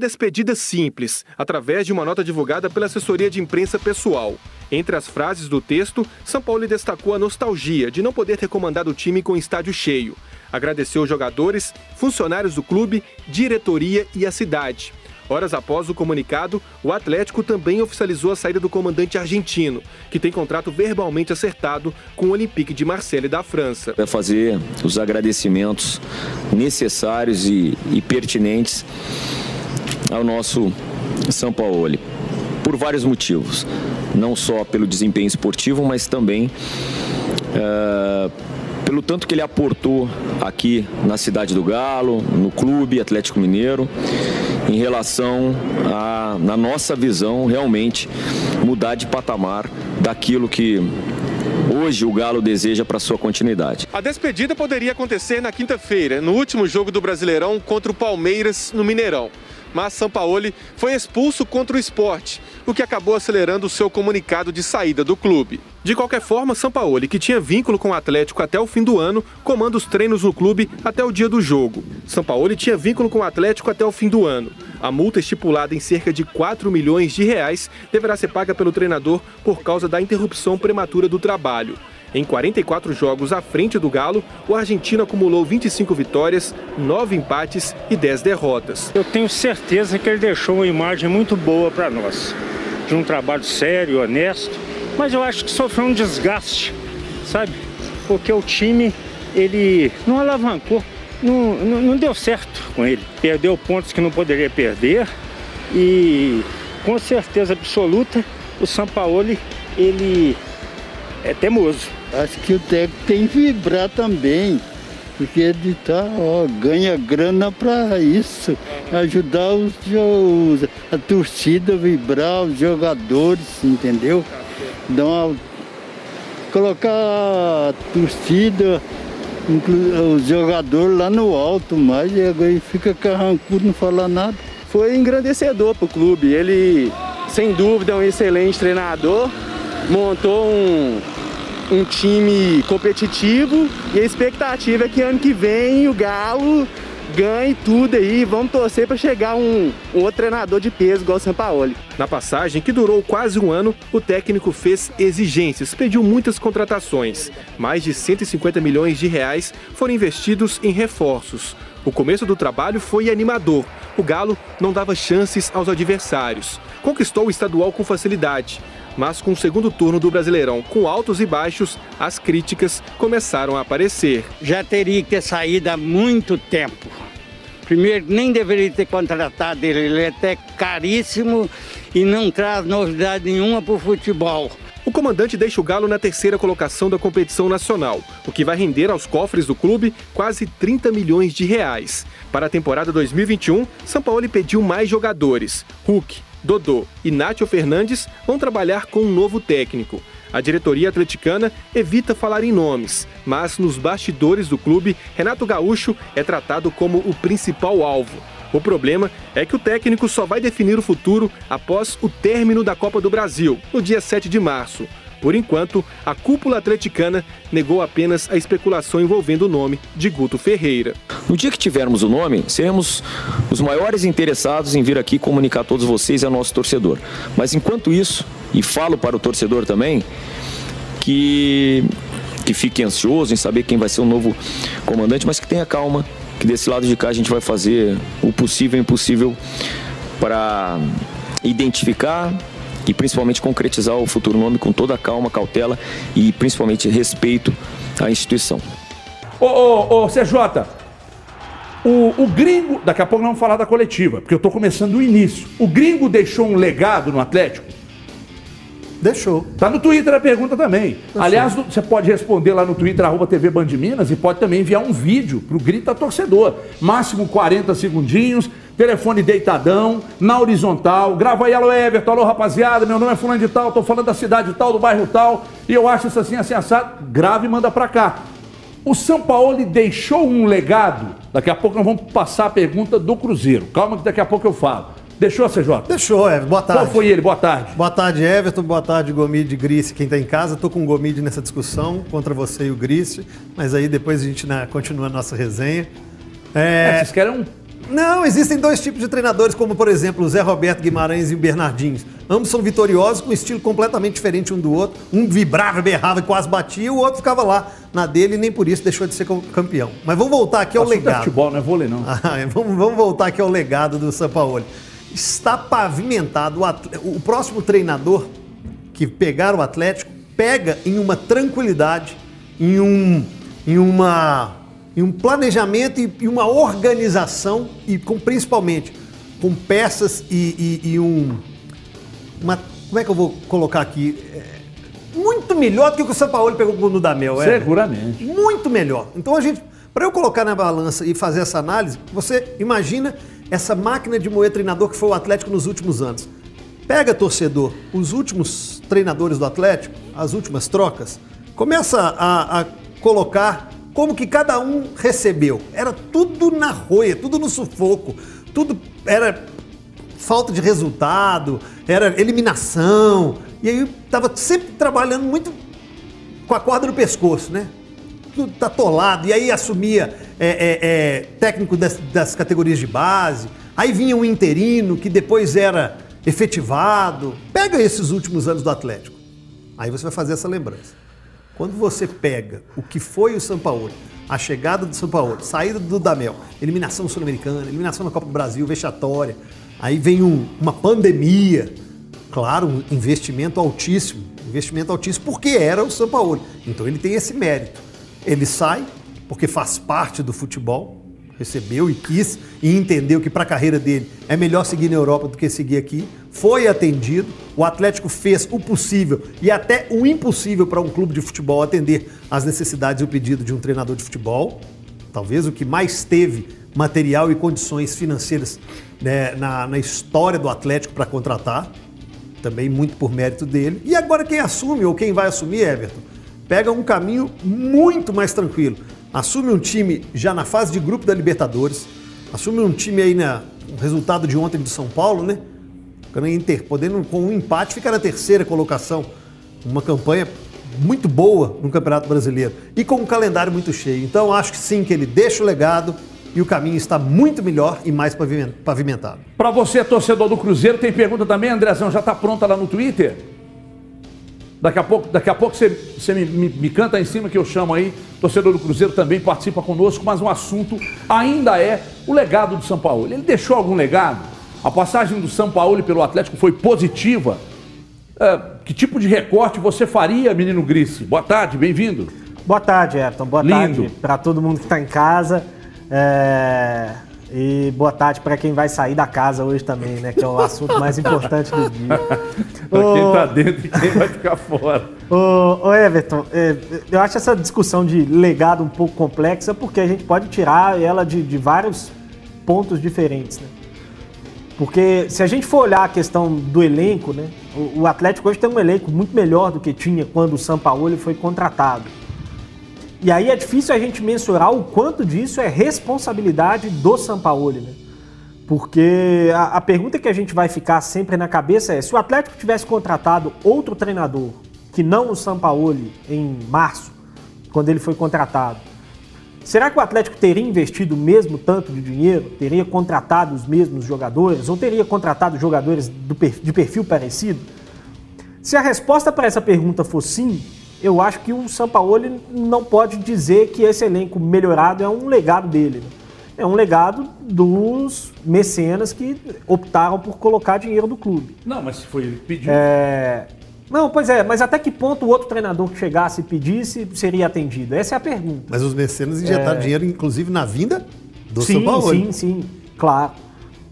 uma despedida simples, através de uma nota divulgada pela assessoria de imprensa pessoal. Entre as frases do texto, São Paulo destacou a nostalgia de não poder ter comandado o time com estádio cheio. Agradeceu os jogadores, funcionários do clube, diretoria e a cidade. Horas após o comunicado, o Atlético também oficializou a saída do comandante argentino, que tem contrato verbalmente acertado com o Olympique de Marseille da França. Vai fazer os agradecimentos necessários e, e pertinentes ao nosso São Paulo, por vários motivos. Não só pelo desempenho esportivo, mas também uh, pelo tanto que ele aportou aqui na cidade do Galo, no clube Atlético Mineiro, em relação a, na nossa visão, realmente mudar de patamar daquilo que hoje o Galo deseja para sua continuidade. A despedida poderia acontecer na quinta-feira, no último jogo do Brasileirão contra o Palmeiras no Mineirão mas Sampaoli foi expulso contra o esporte, o que acabou acelerando o seu comunicado de saída do clube. De qualquer forma, Sampaoli, que tinha vínculo com o Atlético até o fim do ano, comanda os treinos no clube até o dia do jogo. Sampaoli tinha vínculo com o Atlético até o fim do ano. A multa estipulada em cerca de 4 milhões de reais deverá ser paga pelo treinador por causa da interrupção prematura do trabalho. Em 44 jogos à frente do Galo, o argentino acumulou 25 vitórias, 9 empates e 10 derrotas. Eu tenho certeza que ele deixou uma imagem muito boa para nós, de um trabalho sério, honesto, mas eu acho que sofreu um desgaste, sabe? Porque o time, ele não alavancou, não, não, não deu certo com ele. Perdeu pontos que não poderia perder e, com certeza absoluta, o Sampaoli, ele é temoso. Acho que o técnico tem que vibrar também, porque ele tá, ó, ganha grana para isso, ajudar os, os, a torcida a vibrar, os jogadores, entendeu? Dar uma, colocar a torcida, os jogadores lá no alto, mas agora fica carrancudo, não fala nada. Foi engrandecedor para o clube, ele sem dúvida é um excelente treinador, montou um, um time competitivo e a expectativa é que ano que vem o Galo ganhe tudo aí. Vamos torcer para chegar um, um, outro treinador de peso igual o Sampaoli. Na passagem, que durou quase um ano, o técnico fez exigências, pediu muitas contratações. Mais de 150 milhões de reais foram investidos em reforços. O começo do trabalho foi animador. O Galo não dava chances aos adversários. Conquistou o estadual com facilidade mas com o segundo turno do Brasileirão com altos e baixos, as críticas começaram a aparecer. Já teria que ter saído há muito tempo. Primeiro, nem deveria ter contratado ele, ele é até caríssimo e não traz novidade nenhuma para o futebol. O comandante deixa o Galo na terceira colocação da competição nacional, o que vai render aos cofres do clube quase 30 milhões de reais. Para a temporada 2021, São Paulo pediu mais jogadores. Hulk, Dodô e Nátio Fernandes vão trabalhar com um novo técnico. A diretoria atleticana evita falar em nomes, mas nos bastidores do clube, Renato Gaúcho é tratado como o principal alvo. O problema é que o técnico só vai definir o futuro após o término da Copa do Brasil, no dia 7 de março. Por enquanto, a cúpula atleticana negou apenas a especulação envolvendo o nome de Guto Ferreira. No dia que tivermos o nome, seremos os maiores interessados em vir aqui comunicar a todos vocês e ao nosso torcedor. Mas enquanto isso, e falo para o torcedor também, que, que fique ansioso em saber quem vai ser o novo comandante, mas que tenha calma, que desse lado de cá a gente vai fazer o possível e o impossível para identificar e principalmente concretizar o futuro nome com toda a calma, cautela e principalmente respeito à instituição. Ô, ô, ô CJ, o, o gringo, daqui a pouco não vamos falar da coletiva, porque eu estou começando do início. O gringo deixou um legado no Atlético? Deixou. Tá no Twitter a pergunta também. Deixou. Aliás, você pode responder lá no Twitter, arroba TV Band Minas, e pode também enviar um vídeo pro Grita Torcedor. Máximo 40 segundinhos, telefone deitadão, na horizontal. Grava aí, alô Everton, alô rapaziada, meu nome é fulano de tal, tô falando da cidade tal, do bairro tal, e eu acho isso assim, assim, assado. Grave e manda pra cá. O São Paulo deixou um legado. Daqui a pouco nós vamos passar a pergunta do Cruzeiro. Calma que daqui a pouco eu falo. Deixou, CJ? Deixou, Everton. Boa tarde. Qual foi ele? Boa tarde. Boa tarde, Everton. Boa tarde, Gomide Gris, quem está em casa. Estou com o Gomide nessa discussão contra você e o Gris, mas aí depois a gente né, continua a nossa resenha. É... é vocês querem um Não, existem dois tipos de treinadores, como por exemplo o Zé Roberto Guimarães e o Bernardinho. Ambos são vitoriosos, com um estilo completamente diferente um do outro. Um vibrava, berrava e quase batia, o outro ficava lá na dele e nem por isso deixou de ser campeão. Mas vamos voltar aqui ao Assunto é legado. futebol, não é vôlei, não. Ah, é, vamos, vamos voltar aqui ao legado do Sampaoli. Está pavimentado. O, atle- o próximo treinador que pegar o Atlético pega em uma tranquilidade, em um, em uma, em um planejamento e, e uma organização e com principalmente com peças e, e- e um uma como é que eu vou colocar aqui É, muito melhor do que o que o Sampaoli pegou com o Dudamel. é. Seguramente. Muito melhor. Então a gente, para eu colocar na balança e fazer essa análise, você imagina essa máquina de moer treinador que foi o Atlético nos últimos anos. Pega, torcedor, os últimos treinadores do Atlético, as últimas trocas, começa a, a colocar como que cada um recebeu. Era tudo na roia, tudo no sufoco, tudo era falta de resultado, era eliminação. E aí estava sempre trabalhando muito com a corda no pescoço, né? Tudo tá atolado. E aí assumia é, é, é, técnico das, das categorias de base. Aí vinha um interino que depois era efetivado. Pega esses últimos anos do Atlético. Aí você vai fazer essa lembrança. Quando você pega o que foi o São Paulo, a chegada do São Paulo, saída do Dudamel, eliminação sul-americana, eliminação na Copa do Brasil, vexatória, aí vem um- uma pandemia, claro, um investimento altíssimo, investimento altíssimo porque era o São Paulo. Então ele tem esse mérito. Ele sai porque faz parte do futebol, recebeu e quis e entendeu que para a carreira dele é melhor seguir na Europa do que seguir aqui. Foi atendido, o Atlético fez o possível e até o impossível para um clube de futebol atender às necessidades e o pedido de um treinador de futebol. Talvez o que mais teve material e condições financeiras né, na, na história do Atlético para contratar. Também muito por mérito dele. E agora quem assume ou quem vai assumir, Everton, pega um caminho muito mais tranquilo. Assume um time já na fase de grupo da Libertadores. Assume um time aí na o resultado de ontem do São Paulo, né? Ficando em ter- podendo com um empate ficar na terceira colocação. Uma campanha muito boa no Campeonato Brasileiro e com um calendário muito cheio. Então acho que sim que ele deixa o legado e o caminho está muito melhor e mais pavimen- pavimentado. Pra você, torcedor do Cruzeiro, tem pergunta também, Andrezão? Já tá pronta lá no Twitter? Daqui a pouco, daqui a pouco você, você me, me- me canta em cima que eu chamo aí. Torcedor do Cruzeiro também participa conosco, mas o assunto ainda é o legado do São Paulo. Ele deixou algum legado? A passagem do São Paulo pelo Atlético foi positiva? É, que tipo de recorte você faria, menino Grice? Boa tarde, bem-vindo. Boa tarde, Everton. Boa Lindo. tarde para todo mundo que está em casa. É, E boa tarde para quem vai sair da casa hoje também, né? Que é o assunto mais importante do dia. Pra quem Ô, tá dentro e quem vai ficar fora. Ô, ô, Everton, é, eu acho essa discussão de legado um pouco complexa porque a gente pode tirar ela de, de vários pontos diferentes, né? Porque se a gente for olhar a questão do elenco, né? O, o Atlético hoje tem um elenco muito melhor do que tinha quando o Sampaoli foi contratado. E aí é difícil a gente mensurar o quanto disso é responsabilidade do Sampaoli, né? Porque a, a pergunta que a gente vai ficar sempre na cabeça é: se o Atlético tivesse contratado outro treinador, que não o Sampaoli, em março, quando ele foi contratado, será que o Atlético teria investido o mesmo tanto de dinheiro? Teria contratado os mesmos jogadores? Ou teria contratado jogadores do de perfil parecido? Se a resposta para essa pergunta for sim, eu acho que o Sampaoli não pode dizer que esse elenco melhorado é um legado dele. né? É um legado dos mecenas que optaram por colocar dinheiro do clube. Não, mas se foi ele que pediu. É... Não, pois é, mas até que ponto o outro treinador que chegasse e pedisse seria atendido? Essa é a pergunta. Mas os mecenas injetaram dinheiro, inclusive, na vinda do sim, São Paulo. Sim, sim, claro.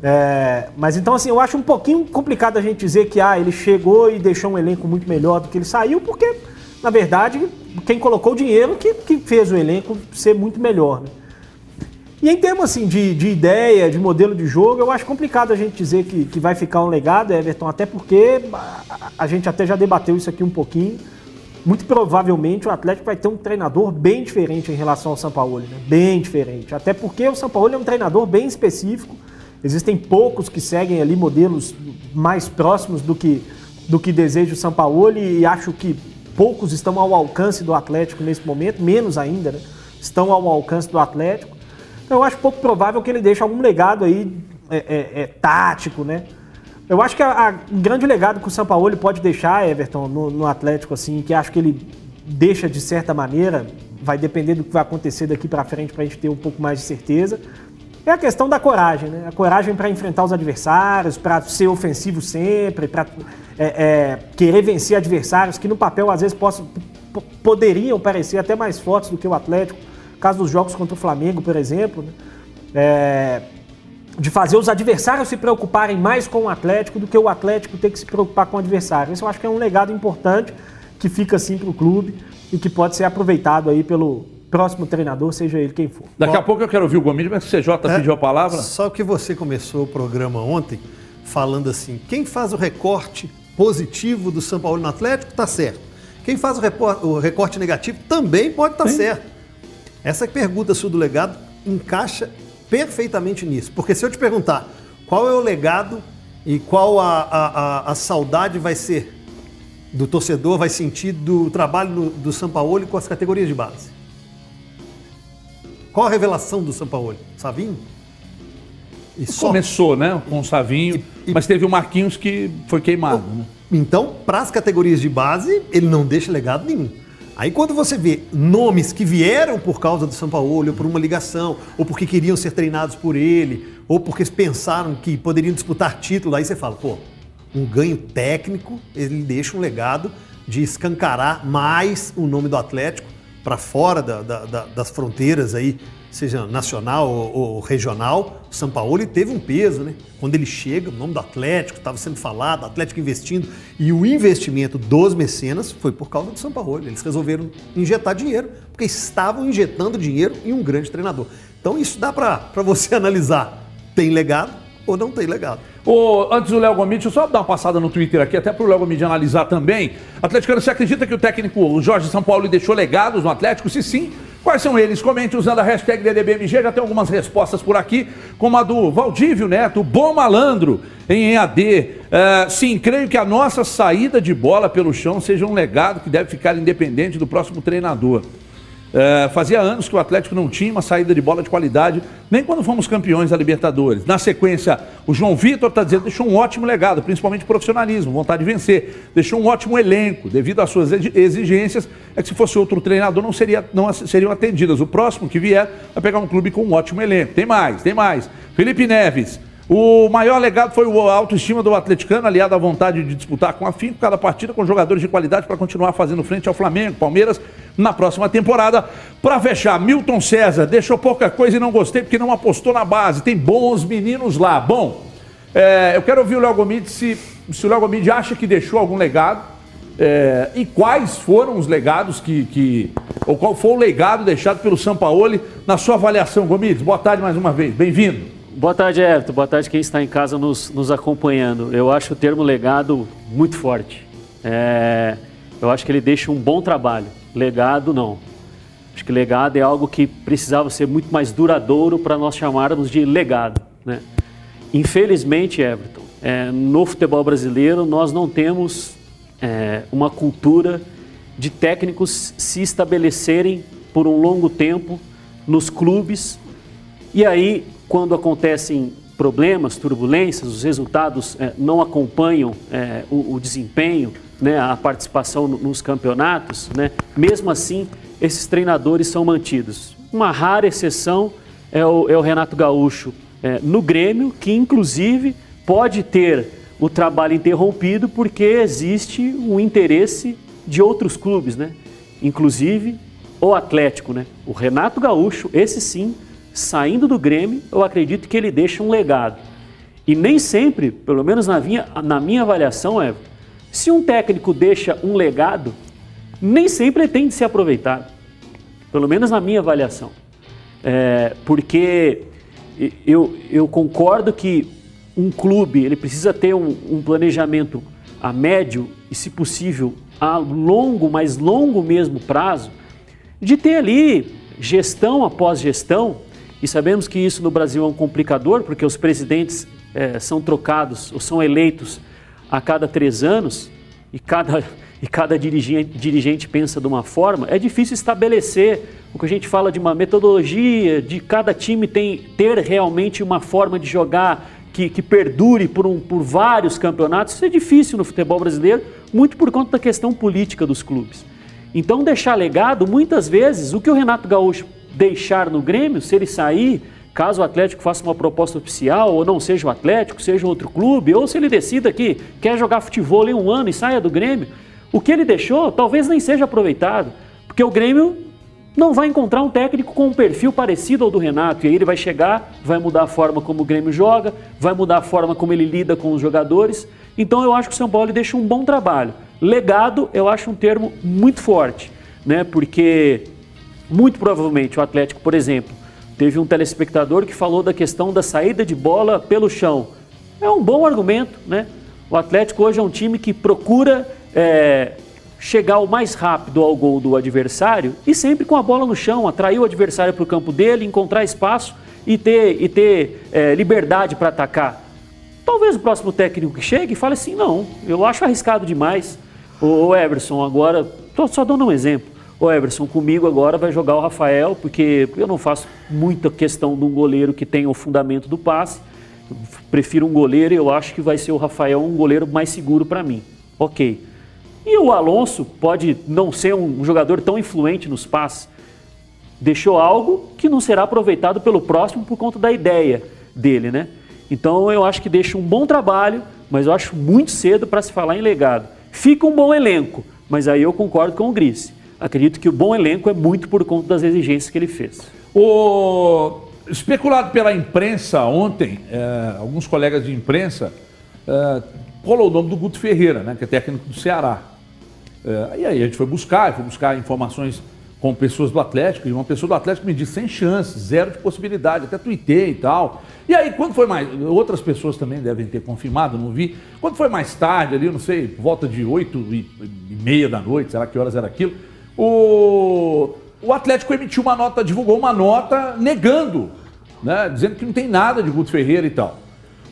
É, mas então, assim, eu acho um pouquinho complicado a gente dizer que ah, ele chegou e deixou um elenco muito melhor do que ele saiu, porque, na verdade, quem colocou o dinheiro que, que fez o elenco ser muito melhor. Né? E em termos assim, de, de ideia, de modelo de jogo, eu acho complicado a gente dizer que, que vai ficar um legado, Everton, até porque a, a gente até já debateu isso aqui um pouquinho. Muito provavelmente o Atlético vai ter um treinador bem diferente em relação ao São Paulo, né? Bem diferente. Até porque o São Paulo é um treinador bem específico. Existem poucos que seguem ali modelos mais próximos do que, do que deseja o São Paulo e acho que poucos estão ao alcance do Atlético nesse momento, menos ainda, né? Estão ao alcance do Atlético. Então, eu acho pouco provável que ele deixe algum legado aí é, é, é, tático, né? Eu acho que o grande legado que o Sampaoli pode deixar, Everton, no, no Atlético, assim, que acho que ele deixa de certa maneira, vai depender do que vai acontecer daqui para frente para a gente ter um pouco mais de certeza, é a questão da coragem, né? A coragem para enfrentar os adversários, para ser ofensivo sempre, para é, é, querer vencer adversários que no papel às vezes possam, poderiam parecer até mais fortes do que o Atlético, caso dos jogos contra o Flamengo, por exemplo, né? É, de fazer os adversários se preocuparem mais com o Atlético do que o Atlético ter que se preocupar com o adversário. Isso eu acho que é um legado importante que fica assim para o clube e que pode ser aproveitado aí pelo próximo treinador, seja ele quem for. Daqui Bom, a pouco eu quero ouvir o Gomes, mas o CJ é, pediu a palavra. Só que você começou o programa ontem falando assim, quem faz o recorte positivo do São Paulo no Atlético está certo. Quem faz o, o, recorte negativo também pode estar tá certo. Essa pergunta sua do legado encaixa perfeitamente nisso. Porque se eu te perguntar qual é o legado e qual a, a, a, a saudade vai ser do torcedor, vai sentir do trabalho do, do São Paulo com as categorias de base. Qual a revelação do São Paulo? Savinho? E Começou, né, com o Savinho, e, e... mas teve o Marquinhos que foi queimado. Né? Então, para as categorias de base, ele não deixa legado nenhum. Aí quando você vê nomes que vieram por causa do São Paulo, ou por uma ligação, ou porque queriam ser treinados por ele, ou porque pensaram que poderiam disputar título, aí você fala, pô, um ganho técnico, ele deixa um legado de escancarar mais o nome do Atlético para fora da, da, da, das fronteiras aí seja nacional ou, ou regional, o São Paulo teve um peso, né? Quando ele chega, o nome do Atlético estava sendo falado, Atlético investindo, e o investimento dos mecenas foi por causa do São Paulo. Eles resolveram injetar dinheiro, porque estavam injetando dinheiro em um grande treinador. Então isso dá para você analisar. Tem legado ou não tem legado. Antes do Léo Gomide, deixa eu só dar uma passada no Twitter aqui, até para o Léo Gomide analisar também. Atlético, você acredita que o técnico Jorge São Paulo deixou legados no Atlético? Se sim, Quais são eles? Comente usando a hashtag DDBMG, já tem algumas respostas por aqui, como a do Valdívio Neto, bom malandro em EAD. Uh, é, sim, creio que a nossa saída de bola pelo chão seja um legado que deve ficar independente do próximo treinador. É, fazia anos que o Atlético não tinha uma saída de bola de qualidade, nem quando fomos campeões da Libertadores. Na sequência, o João Vitor está dizendo deixou um ótimo legado, principalmente profissionalismo, vontade de vencer. Deixou um ótimo elenco, devido às suas exigências, é que se fosse outro treinador não, seria, não seriam atendidas. O próximo que vier vai pegar um clube com um ótimo elenco. Tem mais, tem mais. Felipe Neves, o maior legado foi a autoestima do atleticano, aliado à vontade de disputar com a FIM cada partida com jogadores de qualidade para continuar fazendo frente ao Flamengo, Palmeiras, na próxima temporada. Para fechar, Milton César deixou pouca coisa e não gostei porque não apostou na base. Tem bons meninos lá. Bom, é, eu quero ouvir o Léo Gomide se, se o Léo Gomide acha que deixou algum legado é, e quais foram os legados que, que. ou qual foi o legado deixado pelo Sampaoli na sua avaliação, Gomides. Boa tarde mais uma vez, bem-vindo. Boa tarde, Everton. Boa tarde quem está em casa nos, nos acompanhando. Eu acho o termo legado muito forte. É, eu acho que ele deixa um bom trabalho. Legado, não. Acho que legado é algo que precisava ser muito mais duradouro para nós chamarmos de legado. Né? Infelizmente, Everton, é, no futebol brasileiro nós não temos é, uma cultura de técnicos se estabelecerem por um longo tempo nos clubes e aí quando acontecem problemas, turbulências, os resultados é, não acompanham é, o, o, desempenho, né, a participação nos campeonatos, né, mesmo assim, esses treinadores são mantidos. Uma rara exceção é o, é o Renato Gaúcho é, no Grêmio, que inclusive pode ter o trabalho interrompido porque existe um interesse de outros clubes, né? inclusive o Atlético. Né? O Renato Gaúcho, esse sim, saindo do Grêmio, eu acredito que ele deixa um legado. E nem sempre, pelo menos na minha, na minha avaliação, é, se um técnico deixa um legado, nem sempre ele tem de ser aproveitado. Pelo menos na minha avaliação. É, porque eu, eu concordo que um clube ele precisa ter um, um planejamento a médio e, se possível, a longo, mais longo mesmo prazo, de ter ali gestão após gestão e sabemos que isso no Brasil é um complicador, porque os presidentes é, são trocados ou são eleitos a cada três anos, e cada, e cada dirigente, dirigente pensa de uma forma, é difícil estabelecer o que a gente fala de uma metodologia, de cada time tem, ter realmente uma forma de jogar que, que perdure por, um, por vários campeonatos. Isso é difícil no futebol brasileiro, muito por conta da questão política dos clubes. Então, deixar legado, muitas vezes, o que o Renato Gaúcho deixar no Grêmio, se ele sair, caso o Atlético faça uma proposta oficial, ou não seja o Atlético, seja outro clube, ou se ele decida que quer jogar futebol em um ano e saia do Grêmio, o que ele deixou talvez nem seja aproveitado, porque o Grêmio não vai encontrar um técnico com um perfil parecido ao do Renato. E aí ele vai chegar, vai mudar a forma como o Grêmio joga, vai mudar a forma como ele lida com os jogadores. Então eu acho que o São Paulo deixa um bom trabalho. Legado, eu acho um termo muito forte, né? Porque muito provavelmente o Atlético, por exemplo, teve um telespectador que falou da questão da saída de bola pelo chão. É um bom argumento, né? O Atlético hoje é um time que procura é, chegar o mais rápido ao gol do adversário e sempre com a bola no chão, atrair o adversário para o campo dele, encontrar espaço e ter, e ter é, liberdade para atacar. Talvez o próximo técnico que chegue fale assim: não, eu acho arriscado demais. O Everson, agora, tô só dando um exemplo. O Everson, comigo agora vai jogar o Rafael, porque eu não faço muita questão de um goleiro que tenha o fundamento do passe. Prefiro um goleiro e eu acho que vai ser o Rafael um goleiro mais seguro para mim. Ok. E o Alonso pode não ser um jogador tão influente nos passes. Deixou algo que não será aproveitado pelo próximo por conta da ideia dele, né? Então eu acho que deixa um bom trabalho, mas eu acho muito cedo para se falar em legado. Fica um bom elenco, mas aí eu concordo com o Gris. Acredito que o bom elenco é muito por conta das exigências que ele fez. O especulado pela imprensa ontem, é, alguns colegas de imprensa, é, colou o nome do Guto Ferreira, né, que é técnico do Ceará. É, e aí a gente foi buscar, foi buscar informações com pessoas do Atlético, e uma pessoa do Atlético me disse sem chances, zero de possibilidade, até tuitei e tal. E aí, quando foi mais. Outras pessoas também devem ter confirmado, não vi. Quando foi mais tarde, ali, não sei, volta de 8 e meia da noite, será que horas era aquilo? O, o Atlético emitiu uma nota, divulgou uma nota negando, né, dizendo que não tem nada de Guto Ferreira e tal.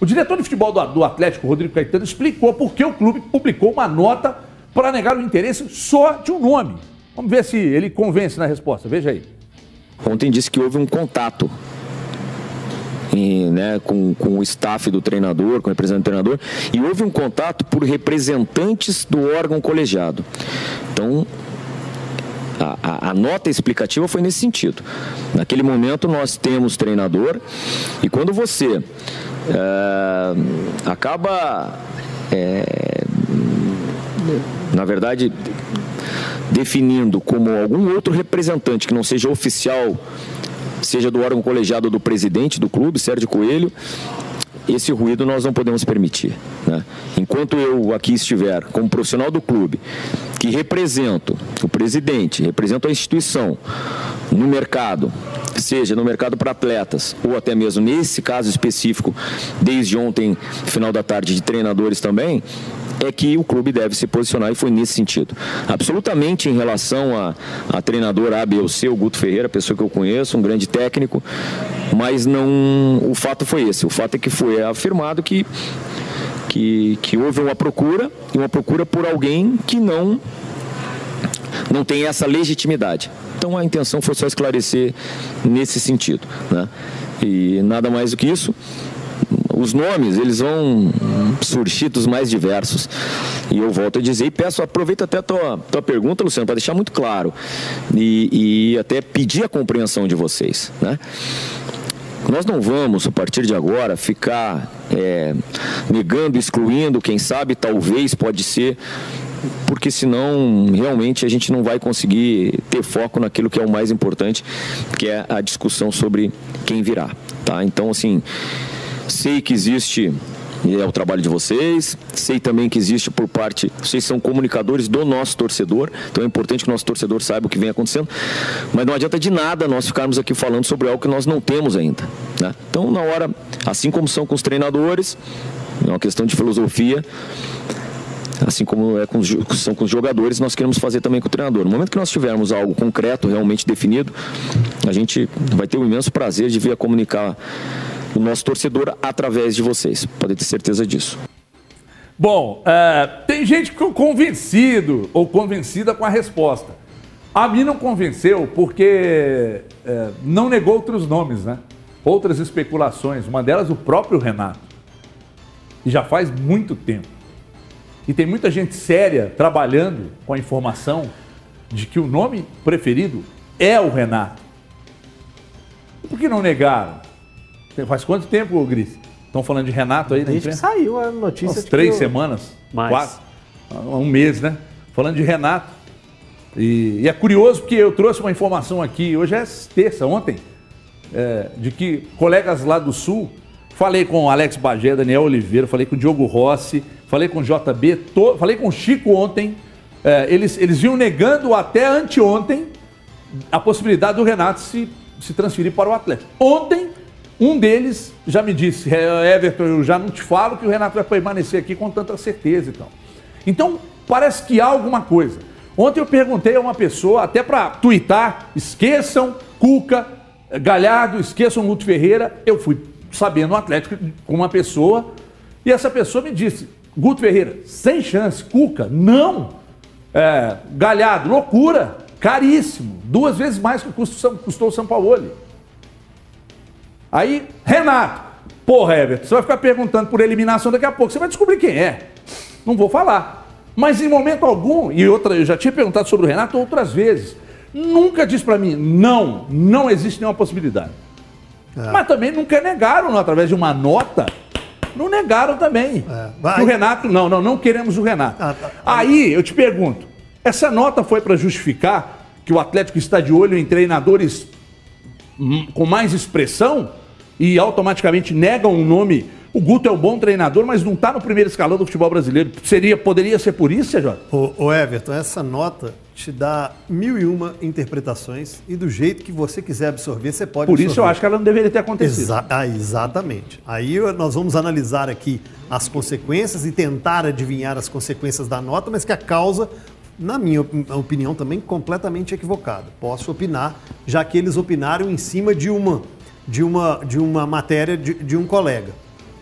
O diretor de futebol do, do Atlético, Rodrigo Caetano, explicou por que o clube publicou uma nota para negar o interesse só de um nome. Vamos ver se ele convence na resposta. Veja aí. Ontem disse que houve um contato né, com, com o staff do treinador, com o representante do treinador, e houve um contato por representantes do órgão colegiado. Então, a, a, a, nota explicativa foi nesse sentido. Naquele momento nós temos treinador e quando você é, acaba, é, na verdade, definindo como algum outro representante que não seja oficial, seja do órgão colegiado do presidente do clube, Sérgio Coelho, esse ruído nós não podemos permitir. Né? Enquanto eu aqui estiver como profissional do clube, que represento o presidente, represento a instituição no mercado, seja no mercado para atletas ou até mesmo nesse caso específico, desde ontem, final da tarde, de treinadores também, é que o clube deve se posicionar e foi nesse sentido. Absolutamente em relação a, a treinador A, B ou C, o Guto Ferreira, pessoa que eu conheço, um grande técnico, mas não. O fato foi esse. O fato é que foi afirmado que, que, que houve uma procura e uma procura por alguém que não, não tem essa legitimidade. Então a intenção foi só esclarecer nesse sentido. Né? E nada mais do que isso os nomes, eles vão surgir dos mais diversos. E eu volto a dizer, e peço, aproveita até a tua, tua pergunta, Luciano, para deixar muito claro. E, e até pedir a compreensão de vocês. Né? Nós não vamos, a partir de agora, ficar é, negando, excluindo, quem sabe, talvez, pode ser, porque senão realmente a gente não vai conseguir ter foco naquilo que é o mais importante, que é a discussão sobre quem virá. Tá? Então, assim, Sei que existe é o trabalho de vocês. Sei também que existe por parte, vocês são comunicadores do nosso torcedor, então é importante que o nosso torcedor saiba o que vem acontecendo. Mas não adianta de nada nós ficarmos aqui falando sobre algo que nós não temos ainda. Né? Então, na hora, assim como são com os treinadores, é uma questão de filosofia. Assim como é com os, são com os jogadores, nós queremos fazer também com o treinador. No momento que nós tivermos algo concreto, realmente definido, a gente vai ter o imenso prazer de vir a comunicar o nosso torcedor através de vocês. Pode ter certeza disso. Bom, é, tem gente que ficou convencido ou convencida com a resposta. A mim não convenceu porque é, não negou outros nomes, né? Outras especulações. Uma delas, o próprio Renato. E já faz muito tempo. E tem muita gente séria trabalhando com a informação de que o nome preferido é o Renato. Por que não negaram? Faz quanto tempo, Gris? Estão falando de Renato aí Desde que saiu a notícia. Umas três eu... semanas, Mais. quase, um mês, né? Falando de Renato. E, e, é curioso porque eu trouxe uma informação aqui, hoje é terça, ontem, é, de que colegas lá do Sul, falei com o Alex Bagé, Daniel Oliveira, falei com o Diogo Rossi, falei com o JB, to, falei com o Chico ontem, é, eles, eles vinham negando até anteontem a possibilidade do Renato se, se transferir para o Atlético. Ontem, um deles já me disse, é, Everton, eu já não te falo que o Renato vai permanecer aqui com tanta certeza então. Então, parece que há alguma coisa. Ontem eu perguntei a uma pessoa, até para twittar, esqueçam Cuca, Galhardo, esqueçam Luto Ferreira. Eu fui sabendo no Atlético com uma pessoa e essa pessoa me disse, Guto Ferreira, sem chance, Cuca, não. É, Galhardo, loucura, caríssimo, duas vezes mais que custou, custou o São Paulo. Aí, Renato, porra, Everton, você vai ficar perguntando por eliminação daqui a pouco, você vai descobrir quem é. Não vou falar. Mas em momento algum, e outra, eu já tinha perguntado sobre o Renato outras vezes, nunca disse para mim, não, não existe nenhuma possibilidade. É. Mas também nunca negaram, não, através de uma nota, não negaram também. É. O Renato, não, não, não queremos o Renato. Ah, tá. Aí eu te pergunto, essa nota foi para justificar que o Atlético está de olho em treinadores com mais expressão e automaticamente negam um nome. O Guto é um bom treinador, mas não está no primeiro escalão do futebol brasileiro. Seria, poderia ser por isso, Jota? O, Everton, essa nota te dá mil e uma interpretações e do jeito que você quiser absorver, você pode Por absorver. isso eu acho que ela não deveria ter acontecido. Exa ah, exatamente. Aí nós vamos analisar aqui as consequências e tentar adivinhar as consequências da nota, mas que a causa, na minha opinião, também completamente equivocada. Posso opinar, já que eles opinaram em cima de uma, de uma, de uma matéria de, de um colega.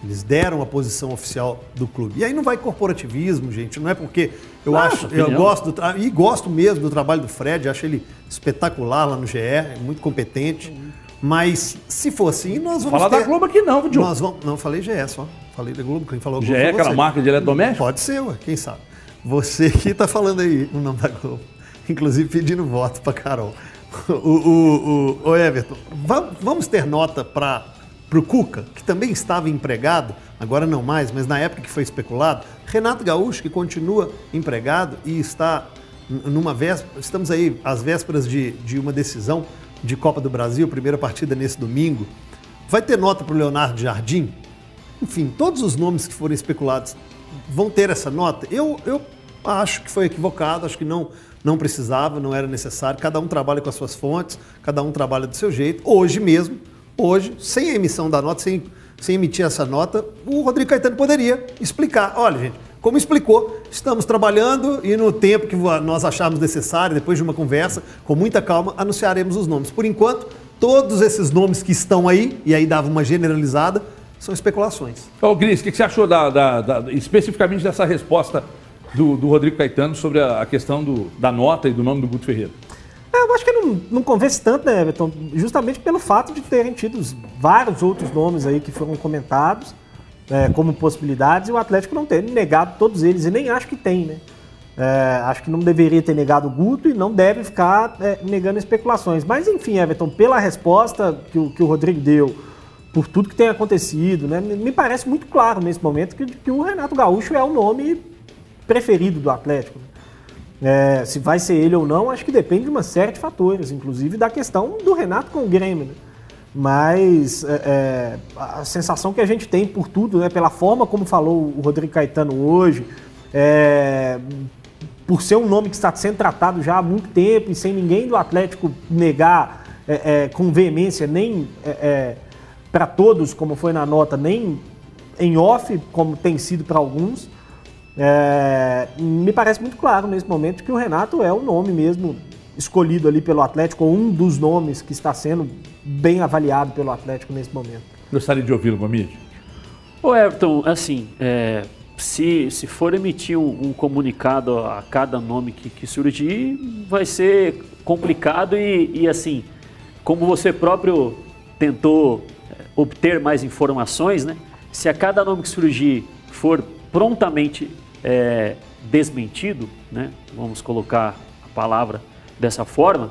Eles deram a posição oficial do clube. E aí não vai corporativismo, gente. Não é porque eu acho, opinião. eu gosto do e gosto mesmo do trabalho do Fred. Acho ele espetacular lá no GE, é muito competente. Mas se for assim, nós vamos Falar ter... da Globo aqui não, viu, Nós vamos... Não, falei GE só. Falei da Globo, quem falou GE é aquela marca de eletrodoméstico? Pode ser, ué, quem sabe. Você que está falando aí o nome da Globo. Inclusive pedindo voto para Carol. O, o, o, o Everton, vamos ter nota para o Cuca, que também estava empregado, agora não mais, mas na época que foi especulado, Renato Gaúcho, que continua empregado e está numa véspera, estamos aí às vésperas de, de uma decisão de Copa do Brasil, primeira partida nesse domingo. Vai ter nota para o Leonardo Jardim? Enfim, todos os nomes que forem especulados vão ter essa nota? Eu, eu acho que foi equivocado, acho que não, não precisava, não era necessário. Cada um trabalha com as suas fontes, cada um trabalha do seu jeito. Hoje mesmo, Hoje, sem a emissão da nota, sem, sem emitir essa nota, o Rodrigo Caetano poderia explicar. Olha, gente, como explicou, estamos trabalhando e no tempo que nós acharmos necessário, depois de uma conversa, com muita calma, anunciaremos os nomes. Por enquanto, todos esses nomes que estão aí, e aí dava uma generalizada, são especulações. Ô, Gris, o que você achou da, da, da, especificamente dessa resposta do, do Rodrigo Caetano sobre a, a questão do, da nota e do nome do Guto Ferreira? É, eu acho que não, não convence tanto, né, Everton? Justamente pelo fato de terem tido vários outros nomes aí que foram comentados é, como possibilidades e o Atlético não ter negado todos eles, e nem acho que tem, né? É, acho que não deveria ter negado o Guto e não deve ficar é, negando especulações. Mas enfim, Everton, pela resposta que o, que o Rodrigo deu, por tudo que tem acontecido, né, me parece muito claro nesse momento que, que o Renato Gaúcho é o nome preferido do Atlético. Né? É, se vai ser ele ou não, acho que depende de uma série de fatores, inclusive da questão do Renato com o Grêmio. Né? Mas é, é, a sensação que a gente tem por tudo, né, pela forma como falou o Rodrigo Caetano hoje, é, por ser um nome que está sendo tratado já há muito tempo e sem ninguém do Atlético negar é, é, com veemência, nem para todos, como foi na nota, nem em off, como tem sido para alguns. É, me parece muito claro nesse momento que o Renato é o nome mesmo escolhido ali pelo Atlético, ou um dos nomes que está sendo bem avaliado pelo Atlético nesse momento. Gostaria de ouvi-lo, Gomide. Ô Everton, assim, é, se, se for emitir um, um comunicado a cada nome que, que surgir, vai ser complicado e, e, assim, como você próprio tentou obter mais informações, né? Se a cada nome que surgir for prontamente é, desmentido, né? Vamos colocar a palavra dessa forma,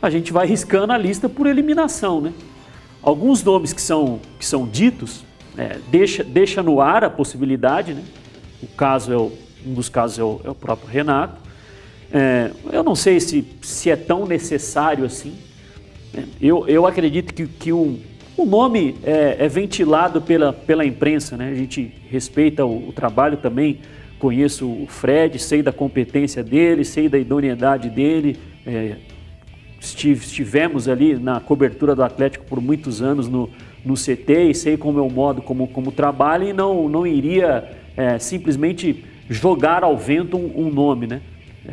a gente vai riscando a lista por eliminação, né? Alguns nomes que são, que são ditos, é, deixa, deixa no ar a possibilidade, né? O caso é o, um dos casos é o, é o próprio Renato. É, eu não sei se, se é tão necessário assim. É, eu, eu acredito que, que um, o nome é, é, ventilado pela, pela imprensa, né? A gente respeita o, o, trabalho também, conheço o Fred, sei da competência dele, sei da idoneidade dele. É, estivemos ali na cobertura do Atlético por muitos anos no, no CT e sei como é o modo como, como trabalha e não, não iria é, simplesmente jogar ao vento um, um nome, né? É,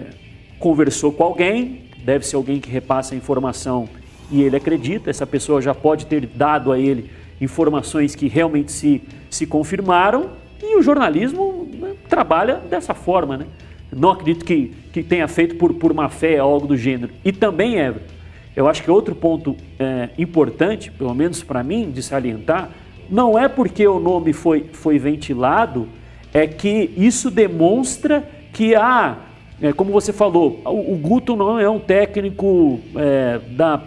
conversou com alguém, deve ser alguém que repassa a informação e ele acredita, essa pessoa já pode ter dado a ele informações que realmente se, se confirmaram e o jornalismo né, trabalha dessa forma, né? Não acredito que, que tenha feito por, por má fé ou algo do gênero. E também, Ever, eu acho que outro ponto é, importante, pelo menos para mim, de salientar, não é porque o nome foi, foi ventilado, é que isso demonstra que há, ah, é, como você falou, o, o, Guto não é um técnico é, da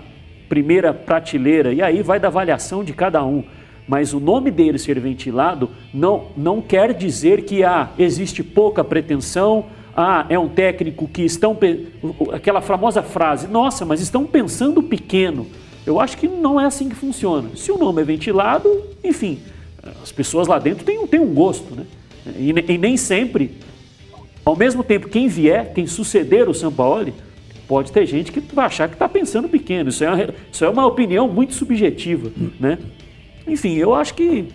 primeira prateleira, e aí vai da avaliação de cada um. Mas o nome dele ser ventilado não, não quer dizer que ah, existe pouca pretensão, ah, é um técnico que estão. aquela famosa frase, nossa, mas estão pensando pequeno. Eu acho que não é assim que funciona. Se o nome é ventilado, enfim, as pessoas lá dentro têm, têm um gosto, né? E, e nem sempre, ao mesmo tempo, quem vier, quem suceder o Sampaoli, pode ter gente que vai achar que está pensando pequeno. Isso é, uma, isso é uma opinião muito subjetiva, né? Enfim, eu acho que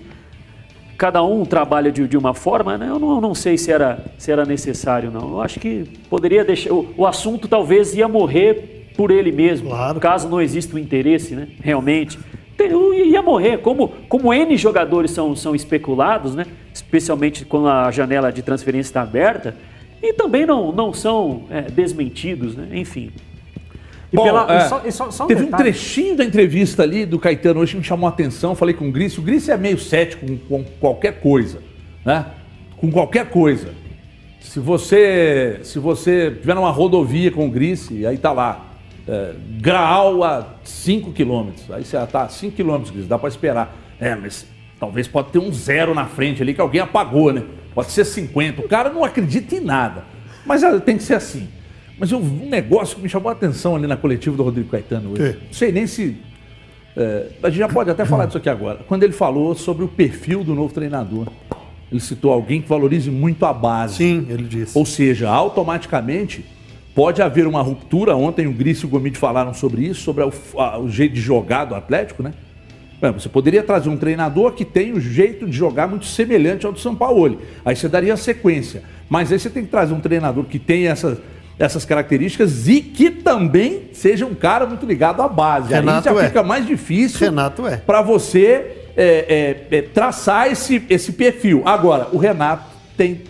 cada um trabalha de, de uma forma, né? Eu não, não, sei se era, se era necessário, não. Eu acho que poderia deixar. O, o assunto talvez ia morrer por ele mesmo, claro. caso não exista o interesse, né? Realmente. Ia morrer, como, como N jogadores são, são especulados, né? Especialmente quando a janela de transferência está aberta, e também não, não são é, desmentidos, né? Enfim. Bom, pela, é, só, só, só um teve detalhe. um trechinho da entrevista ali do Caetano hoje que me chamou a atenção. Falei com o Gris. O Gris é meio cético com, com, qualquer coisa, né? Com qualquer coisa. Se você se você tiver numa rodovia com o Gris, aí tá lá, é, Graal a 5 quilômetros. Aí você tá 5 quilômetros, Gris, dá para esperar. É, mas talvez pode ter um zero na frente ali que alguém apagou, né? Pode ser 50. O cara não acredita em nada. Mas é, tem que ser assim. Mas eu, um negócio que me chamou a atenção ali na coletiva do Rodrigo Caetano hoje. Não sei nem se. É, a gente já pode até falar disso aqui agora. Quando ele falou sobre o perfil do novo treinador. Ele citou alguém que valorize muito a base. Sim, ele disse. Ou seja, automaticamente pode haver uma ruptura. Ontem o Gris e o Gomide falaram sobre isso, sobre o, a, o jeito de jogar do Atlético, né? Você poderia trazer um treinador que tem o um jeito de jogar muito semelhante ao do São Paulo. Aí você daria sequência. Mas aí você tem que trazer um treinador que tem essas essas características e que também seja um cara muito ligado à base. Renato Aí já é. fica mais difícil Renato é. para você é, é, é, traçar esse, esse perfil. Agora, o Renato tem.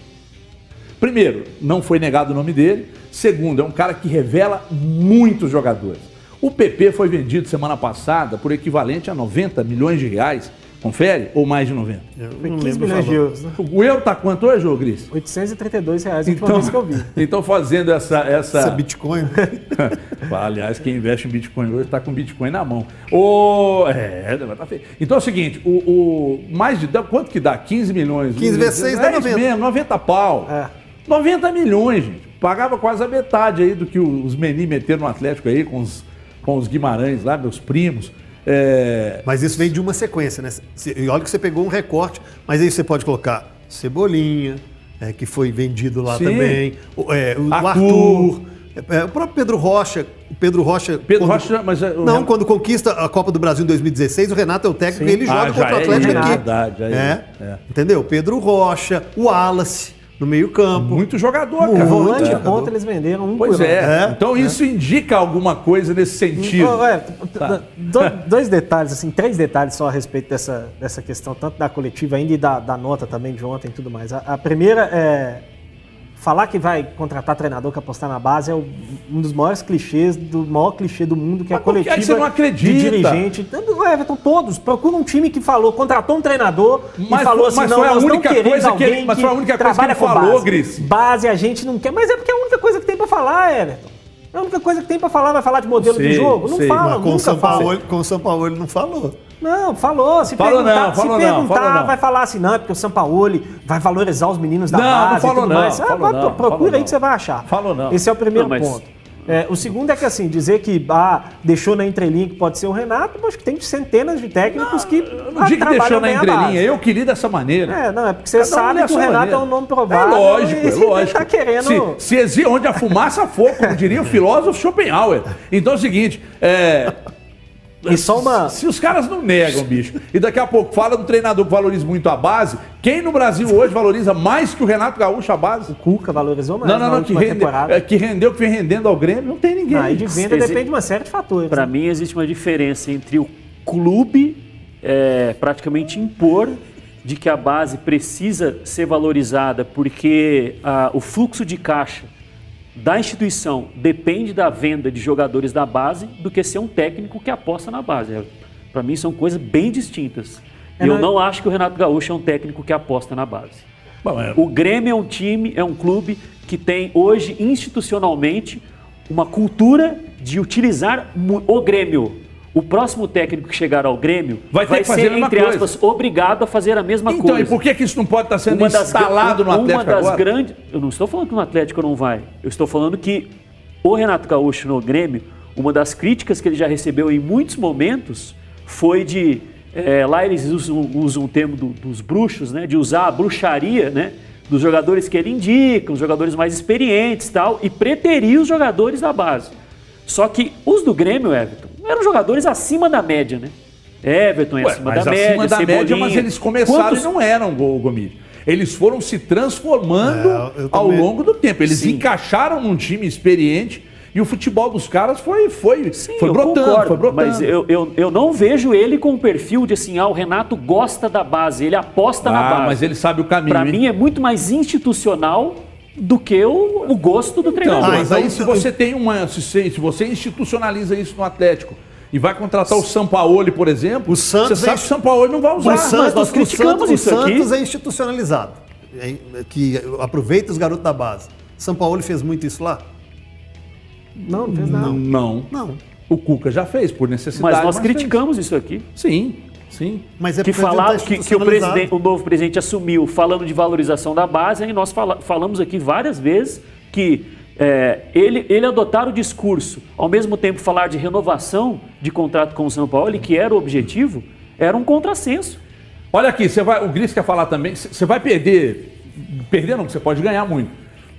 Primeiro, não foi negado o nome dele. Segundo, é um cara que revela muitos jogadores. O PP foi vendido semana passada por equivalente a 90 milhões de reais Confere? Ou mais de 90? Eu não 15 milhões de euros. Né? O euro está quanto hoje, ô Gris? 832 reais então, vez que eu vi. Então, fazendo essa... Essa, essa Bitcoin. Aliás, quem investe em Bitcoin hoje está com Bitcoin na mão. O... É, tá feio. Então é o seguinte, o, o, mais de... Quanto que dá? 15 milhões? 15 vezes 6 dá 90. Mesmo, 90 pau. É. 90 milhões, gente. Pagava quase a metade aí do que os meni meteram no Atlético aí, com os, com os Guimarães lá, meus primos. É... Mas isso vem de uma sequência, né? E olha que você pegou um recorte, mas aí você pode colocar Cebolinha, é, que foi vendido lá Sim. também, o, é, o Arthur. Arthur é, o próprio Pedro Rocha. Pedro Rocha. Pedro quando, Rocha, mas. É, não, quando conquista a Copa do Brasil em 2016, o Renato é o técnico Sim. e ele joga ah, contra o Atlético é, aqui. Verdade, é, é. Entendeu? Pedro Rocha, o Wallace. No meio-campo. Muito jogador, cara. Volante e jogador. ponta eles venderam um Pois é. É, Então isso indica alguma coisa nesse sentido. Ó, é, do- dois detalhes, assim, três detalhes só a respeito dessa, dessa questão, tanto da coletiva ainda e da, da nota também de ontem e tudo mais. A, a primeira é. Falar que vai contratar treinador que apostar na base é um dos maiores clichês, do maior clichê do mundo, que é a Mas que coletiva aí você não acredita? de dirigente. Não, Everton, todos. Procura um time que falou, contratou um treinador Mas e falou assim, mas não, foi a nós única não queremos coisa que ele- alguém mas foi a única coisa que trabalha ele com falou, base. Grice. Base a gente não quer, mas é porque é a única coisa que tem pra falar, Everton. É a única coisa que tem pra falar, vai falar de modelo Sei, de jogo? Não sei. fala, Mas com nunca São fala. Paulo, com o São Paulo ele não falou. Não, falou. Se Falou perguntar, não, falou se não, perguntar falou não. vai falar assim, não, é porque o Sampaoli vai valorizar os meninos da Não, não base falou e tudo não, mais. Ah, falou vai, não, procura falou aí não. que você vai achar. Falou não. Esse é o primeiro Não, mas- ponto. É, o segundo é que, assim, dizer que ah, deixou na entrelinha que pode ser o Renato, acho que tem centenas de técnicos que Eu não digo que deixou na entrelinha, eu queria dessa maneira. É, não, é porque você Cada sabe a que o Renato maneira. é um nome provável. É lógico, e é lógico. tá querendo... Se, se exi- onde a fumaça for, como diria o filósofo Schopenhauer. Então é o seguinte, é, E só uma... se os caras não negam, bicho, e daqui a pouco fala do treinador que valoriza muito a base, quem no Brasil hoje valoriza mais que o Renato Gaúcho a base? Cuca valorizou mais Não, não, na não, que, rende, é, que rendeu, que vem rendendo ao Grêmio, não tem ninguém. Aí de venda Exi- depende de uma série de fatores. Para né? mim, existe uma diferença entre o clube é, praticamente impor de que a base precisa ser valorizada porque ah, o fluxo de caixa da instituição depende da venda de jogadores da base do que ser um técnico que aposta na base. Para mim, são coisas bem distintas. É, e eu não acho que o Renato Gaúcho é um técnico que aposta na base. Bom, é- O Grêmio é um time, é um clube que tem hoje institucionalmente uma cultura de utilizar o Grêmio. O próximo técnico que chegar ao Grêmio Vai ter que fazer a ser, entre coisa. aspas, obrigado a fazer a mesma Então, coisa. e por que, que isso não pode estar sendo Uma das instalado no gra- Atlético Uma das agora? grandes. Eu não estou falando que no Atlético não vai. Eu estou falando que o Renato Gaúcho no Grêmio, uma das críticas que ele já recebeu em muitos momentos foi de. eh, lá eles usam, usam o termo do- dos bruxos, né? De usar a bruxaria, né? Dos jogadores que ele indica, os jogadores mais experientes e tal, e preterir os jogadores da base. Só que os do Grêmio, Everton, eram jogadores acima da média, né? Everton é Ué, acima mas da acima média, da média, mas eles começaram Quantos- e não eram gol, Gomide. Eles foram se transformando É, ao longo do tempo. Eles Sim. encaixaram num time experiente e o futebol dos caras foi, foi, Sim, foi eu brotando, concordo, foi brotando. Mas eu, eu, eu não vejo ele com o perfil de assim, ah, o Renato gosta da base, ele aposta na ah, base. mas ele sabe o caminho. Hein? mim é muito mais institucional do que o, o gosto do Então, treinador. Ah, mas aí então- se você tem uma. Se, se você institucionaliza isso no Atlético e vai contratar o Sampaoli, por exemplo, O Santos você sabe é- que o Sampaoli não vai usar. O Santos, nós o criticamos Santos, o isso aqui. Santos é institucionalizado. É, que aproveita os garotos da base. São Paulo fez muito isso lá? Não, não fez nada. Não. Não. O Cuca já fez, por necessidade. mas nós fez. criticamos isso aqui. Sim, sim. Mas é que tá que, que o, presidente, o novo presidente assumiu falando de valorização da base, aí nós fala- falamos aqui várias vezes que é, ele, ele adotar o discurso, ao mesmo tempo falar de renovação de contrato com o São Paulo, que era o objetivo, era um contrassenso. Olha aqui, você vai, o Gris quer falar também, você vai perder, perder não, você pode ganhar muito.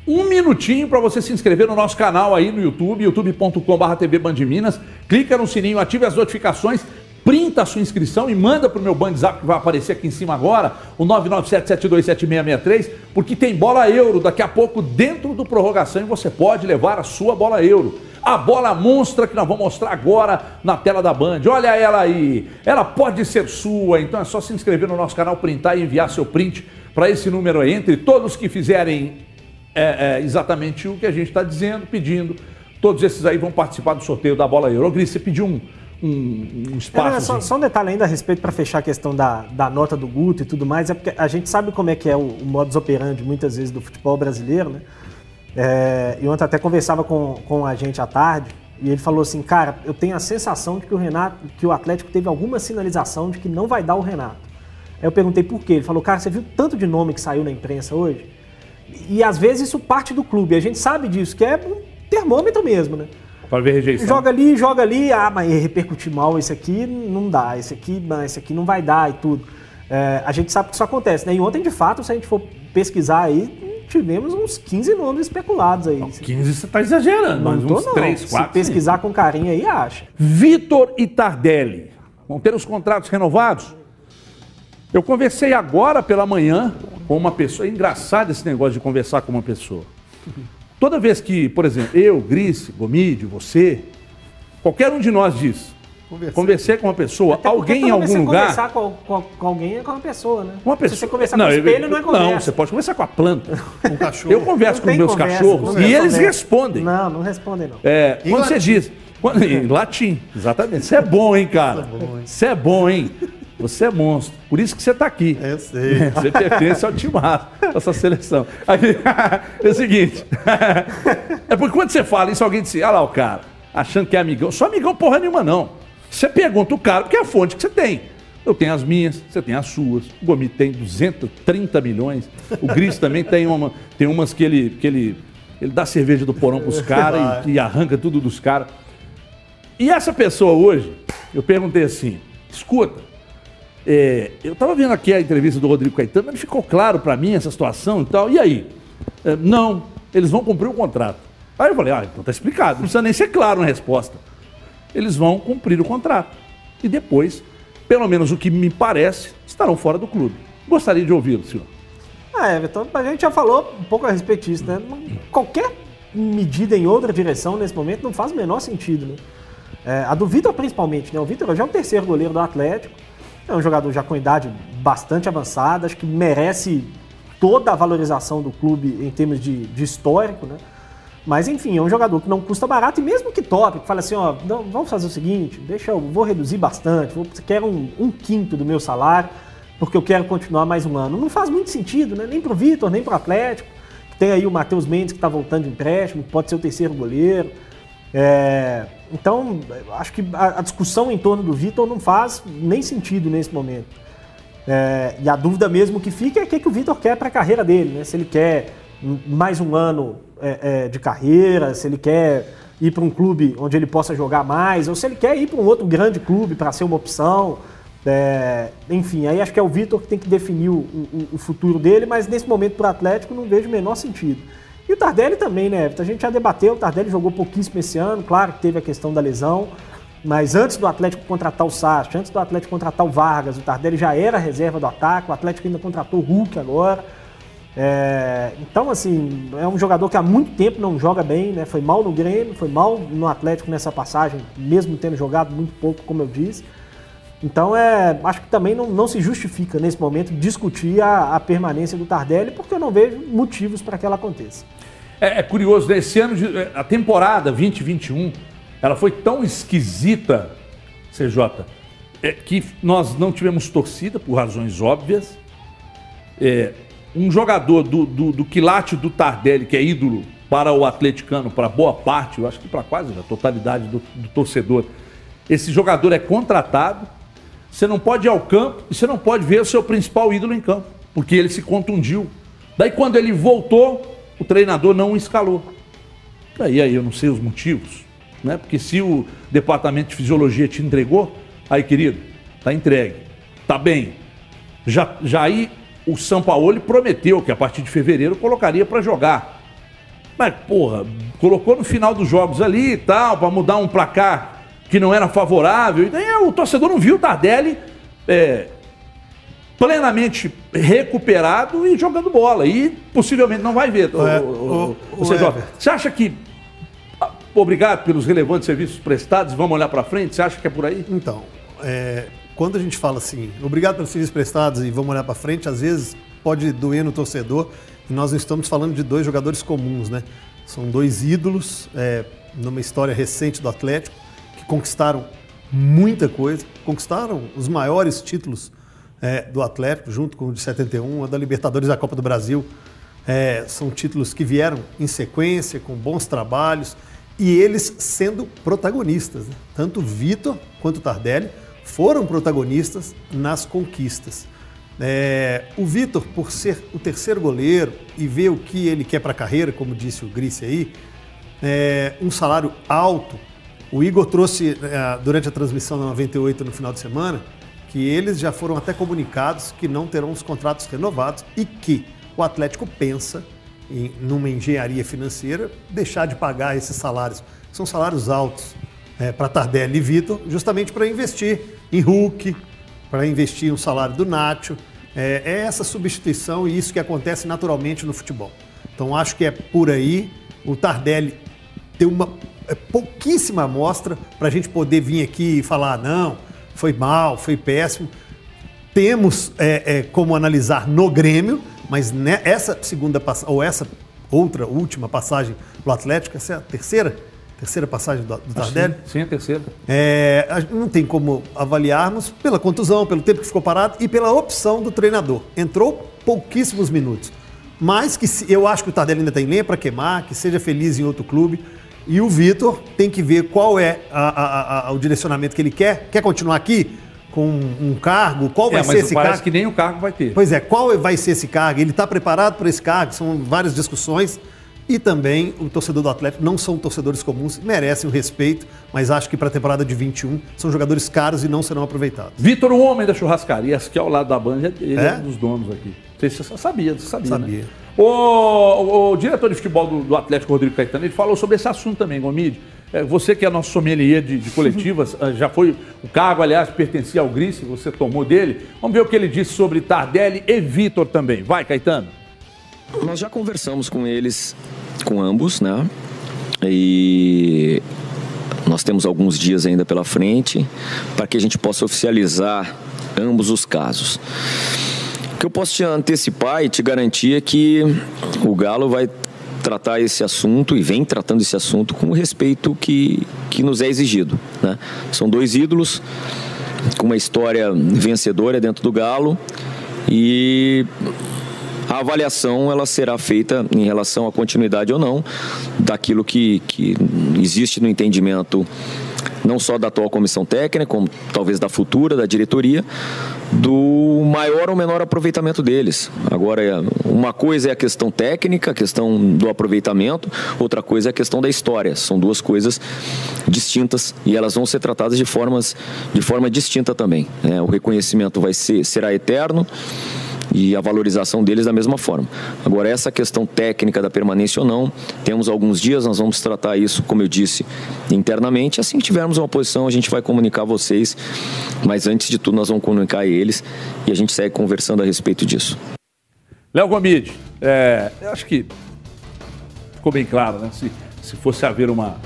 Um minutinho para você se inscrever no nosso canal aí no YouTube, youtube.com.br TV Band de Minas. Clica no sininho, ative as notificações, printa a sua inscrição e manda pro meu Bandzap que vai aparecer aqui em cima agora, o 997727663, porque tem bola euro daqui a pouco dentro do prorrogação e você pode levar a sua bola euro. A bola monstra que nós vamos mostrar agora na tela da Band. Olha ela aí. Ela pode ser sua, então é só se inscrever no nosso canal, printar e enviar seu print para esse número aí. Entre todos que fizerem é, é, exatamente o que a gente está dizendo, pedindo, todos esses aí vão participar do sorteio da bola Euro. Gris, você pediu um, um, um É, não, é espaço. só, só um detalhe ainda a respeito para fechar a questão da, da nota do Guto e tudo mais, é porque a gente sabe como é que é o, o modus operandi muitas vezes do futebol brasileiro, né? É, e ontem até conversava com, com a gente à tarde e ele falou assim, cara, eu tenho a sensação de que o Renato, que o Atlético teve alguma sinalização de que não vai dar o Renato. Aí eu perguntei por quê. Ele falou, cara, você viu tanto de nome que saiu na imprensa hoje? E às vezes isso parte do clube. A gente sabe disso, que é um termômetro mesmo, né? Para ver rejeição. Joga ali, joga ali, ah, mas repercutir mal, esse aqui não dá, esse aqui, não, esse aqui não vai dar e tudo. É, a gente sabe que isso acontece, né? E ontem, de fato, se a gente for pesquisar aí, tivemos uns 15 nomes especulados aí. 15 você está exagerando, mas Não tô, uns não. 3, Se 4. pesquisar com carinho aí, acha. Vitor e Tardelli vão ter os contratos renovados? Eu conversei agora pela manhã com com uma pessoa. É engraçado esse negócio de conversar com uma pessoa. Toda vez que, por exemplo, eu, Grice, Gomide, você, qualquer um de nós diz, Conversei. conversei com uma pessoa, Até alguém em algum você lugar. conversar com, com- com alguém é com uma pessoa, né? Uma pessoa. Se você conversar com o eu- espelho, não é conversa. Não, você pode conversar com a planta. Com o cachorro. Eu converso Não com os meus conversa, cachorros não e eles conversa. respondem. Não, não respondem não. É, quando você latim. diz. quando- em latim, exatamente. Você é bom, hein, cara? Você é bom, hein? Você é monstro. Por isso que você está aqui. É, eu sei. Você pertence ao timaço dessa seleção. Aí, é o seguinte. É porque quando você fala isso, alguém diz assim, ah lá o cara, achando que é amigão. Sou amigão porra nenhuma, não. Você pergunta o cara, porque é a fonte que você tem. Eu tenho as minhas, você tem as suas. O Gomi tem 230 milhões. O Gris também tem, uma, tem umas que ele, que ele, ele dá cerveja do porão pros caras e, e arranca tudo dos caras. E essa pessoa hoje, eu perguntei assim, escuta, é, eu estava vendo aqui a entrevista do Rodrigo Caetano, mas ficou claro para mim essa situação e tal. E aí? É, não, eles vão cumprir o contrato. Aí eu falei, ah, então tá explicado, não precisa nem ser claro na resposta. Eles vão cumprir o contrato. E depois, pelo menos o que me parece, estarão fora do clube. Gostaria de ouvi-lo, senhor. Ah, Everton, a gente já falou um pouco a respeito disso, né? Qualquer medida em outra direção nesse momento não faz o menor sentido, né? É, a do Vitor principalmente, né? O Vitor já é o terceiro goleiro do Atlético, é um jogador já com idade bastante avançada, acho que merece toda a valorização do clube em termos de, de histórico, né? Mas enfim, é um jogador que não custa barato e mesmo que top, que fala assim, ó, não, vamos fazer o seguinte, deixa eu, vou reduzir bastante, vou, quero um, um quinto do meu salário, porque eu quero continuar mais um ano. Não faz muito sentido, né? Nem pro Vitor, nem pro Atlético. Tem aí o Matheus Mendes que está voltando de empréstimo, pode ser o terceiro goleiro. É, então, acho que a, a discussão em torno do Vitor não faz nem sentido nesse momento. É, e a dúvida mesmo que fica é o que, que o Vitor quer para a carreira dele, né? Se ele quer mais um ano é, é, de carreira, se ele quer ir para um clube onde ele possa jogar mais, ou se ele quer ir para um outro grande clube para ser uma opção. É, enfim, aí acho que é o Vitor que tem que definir o, o- o futuro dele, mas nesse momento para o Atlético não vejo o menor sentido. E o Tardelli também, né? A gente já debateu, o Tardelli jogou pouquíssimo esse ano, claro que teve a questão da lesão, mas antes do Atlético contratar o Sacha, antes do Atlético contratar o Vargas, o Tardelli já era reserva do ataque, o Atlético ainda contratou o Hulk agora. É, então, assim, é um jogador que há muito tempo não joga bem, né? Foi mal no Grêmio, foi mal no Atlético nessa passagem, mesmo tendo jogado muito pouco, como eu disse. Então, é, acho que também não, não se justifica nesse momento discutir a, a permanência do Tardelli, porque eu não vejo motivos para que ela aconteça. É, é curioso, né? Esse ano, de- a temporada 2021, ela foi tão esquisita, CJ, é, que nós não tivemos torcida por razões óbvias. É, um jogador do, do, do quilate do Tardelli, que é ídolo para o atleticano, para boa parte, eu acho que para quase a totalidade do, do torcedor, esse jogador é contratado, você não pode ir ao campo e você não pode ver o seu principal ídolo em campo, porque ele se contundiu. Daí quando ele voltou, o treinador não o escalou. Daí aí eu não sei os motivos, né? Porque se o departamento de fisiologia te entregou, aí querido, tá entregue, tá bem. Já, já aí o São Paulo prometeu que a partir de fevereiro colocaria para jogar. Mas, porra, colocou no final dos jogos ali e tal, para mudar um placar que não era favorável. E daí o torcedor não viu o Tardelli é, plenamente recuperado e jogando bola. E possivelmente não vai ver. o- É, o- o- o o. Você acha que. ah, Obrigado pelos relevantes serviços prestados, vamos olhar para frente? Você acha que é por aí? Então, é, quando a gente fala assim, obrigado pelos serviços prestados e vamos olhar para frente, às vezes pode doer no torcedor. E nós não estamos falando de dois jogadores comuns, né? São dois ídolos é, numa história recente do Atlético que conquistaram muita coisa, conquistaram os maiores títulos é, do Atlético, junto com o de 71, a da Libertadores e a Copa do Brasil. É, são títulos que vieram em sequência, com bons trabalhos, e eles sendo protagonistas. né? Tanto Vitor quanto Tardelli foram protagonistas nas conquistas. É, o Vitor, por ser o terceiro goleiro e ver o que ele quer para a carreira, como disse o Grice aí, é, um salário alto. O Igor trouxe é, durante a transmissão da 98 no final de semana que eles já foram até comunicados que não terão os contratos renovados e que o Atlético pensa em numa engenharia financeira deixar de pagar esses salários. São salários altos para Tardelli e Vitor, justamente para investir em Hulk, para investir no salário do Nacho. É, é essa substituição e isso que acontece naturalmente no futebol. Então acho que é por aí. O Tardelli tem uma é, pouquíssima amostra para a gente poder vir aqui e falar, não, foi mal, foi péssimo. Temos é, é, como analisar no Grêmio, mas né, essa segunda passagem, ou essa outra última passagem do Atlético, essa é a terceira? Terceira passagem do, do Tardelli? Sim, sim, a terceira. É, não tem como avaliarmos pela contusão, pelo tempo que ficou parado e pela opção do treinador. Entrou pouquíssimos minutos. Mas que se, eu acho que o Tardelli ainda tem lenha para queimar, que seja feliz em outro clube. E o Vitor tem que ver qual é a, a, a, o direcionamento que ele quer. Quer continuar aqui? com um cargo, qual vai é, ser esse parece cargo? que nem o cargo vai ter. Pois é, qual vai ser esse cargo? Ele está preparado para esse cargo? São várias discussões. E também o torcedor do Atlético não são torcedores comuns, merecem o respeito, mas acho que para a temporada de 21 são jogadores caros e não serão aproveitados. Vitor, o homem da churrascaria, que é ao lado da banda, ele é, é um dos donos aqui. Você sabia, você sabia. Sabia. Né? O, o, o, diretor de futebol do, do, Atlético, Rodrigo Caetano, ele falou sobre esse assunto também, Gomide. É, você que é nosso sommelier de, de coletivas, ah, já foi o cargo, aliás, pertencia ao Grice, você tomou dele. Vamos ver o que ele disse sobre Tardelli e Vitor também. Vai, Caetano. Nós já conversamos com eles, com ambos, né? E nós temos alguns dias ainda pela frente para que a gente possa oficializar ambos os casos. Que eu posso te antecipar e te garantir é que o Galo vai tratar esse assunto e vem tratando esse assunto com o respeito que, que nos é exigido. Né? São dois ídolos com uma história vencedora dentro do Galo e a avaliação ela será feita em relação à continuidade ou não daquilo que, que existe no entendimento não só da atual comissão técnica, como talvez da futura, da diretoria, do maior ou menor aproveitamento deles. Agora, uma coisa é a questão técnica, a questão do aproveitamento, outra coisa é a questão da história. São duas coisas distintas e elas vão ser tratadas de, formas, de forma distinta também. É, o reconhecimento vai ser, será eterno e a valorização deles da mesma forma. Agora, essa questão técnica da permanência ou não, temos alguns dias, nós vamos tratar isso, como eu disse, internamente. Assim que tivermos uma posição, a gente vai comunicar a vocês, mas antes de tudo, nós vamos comunicar a eles e a gente segue conversando a respeito disso. Léo Gomide, é, eu acho que ficou bem claro, né? Se, se fosse haver uma,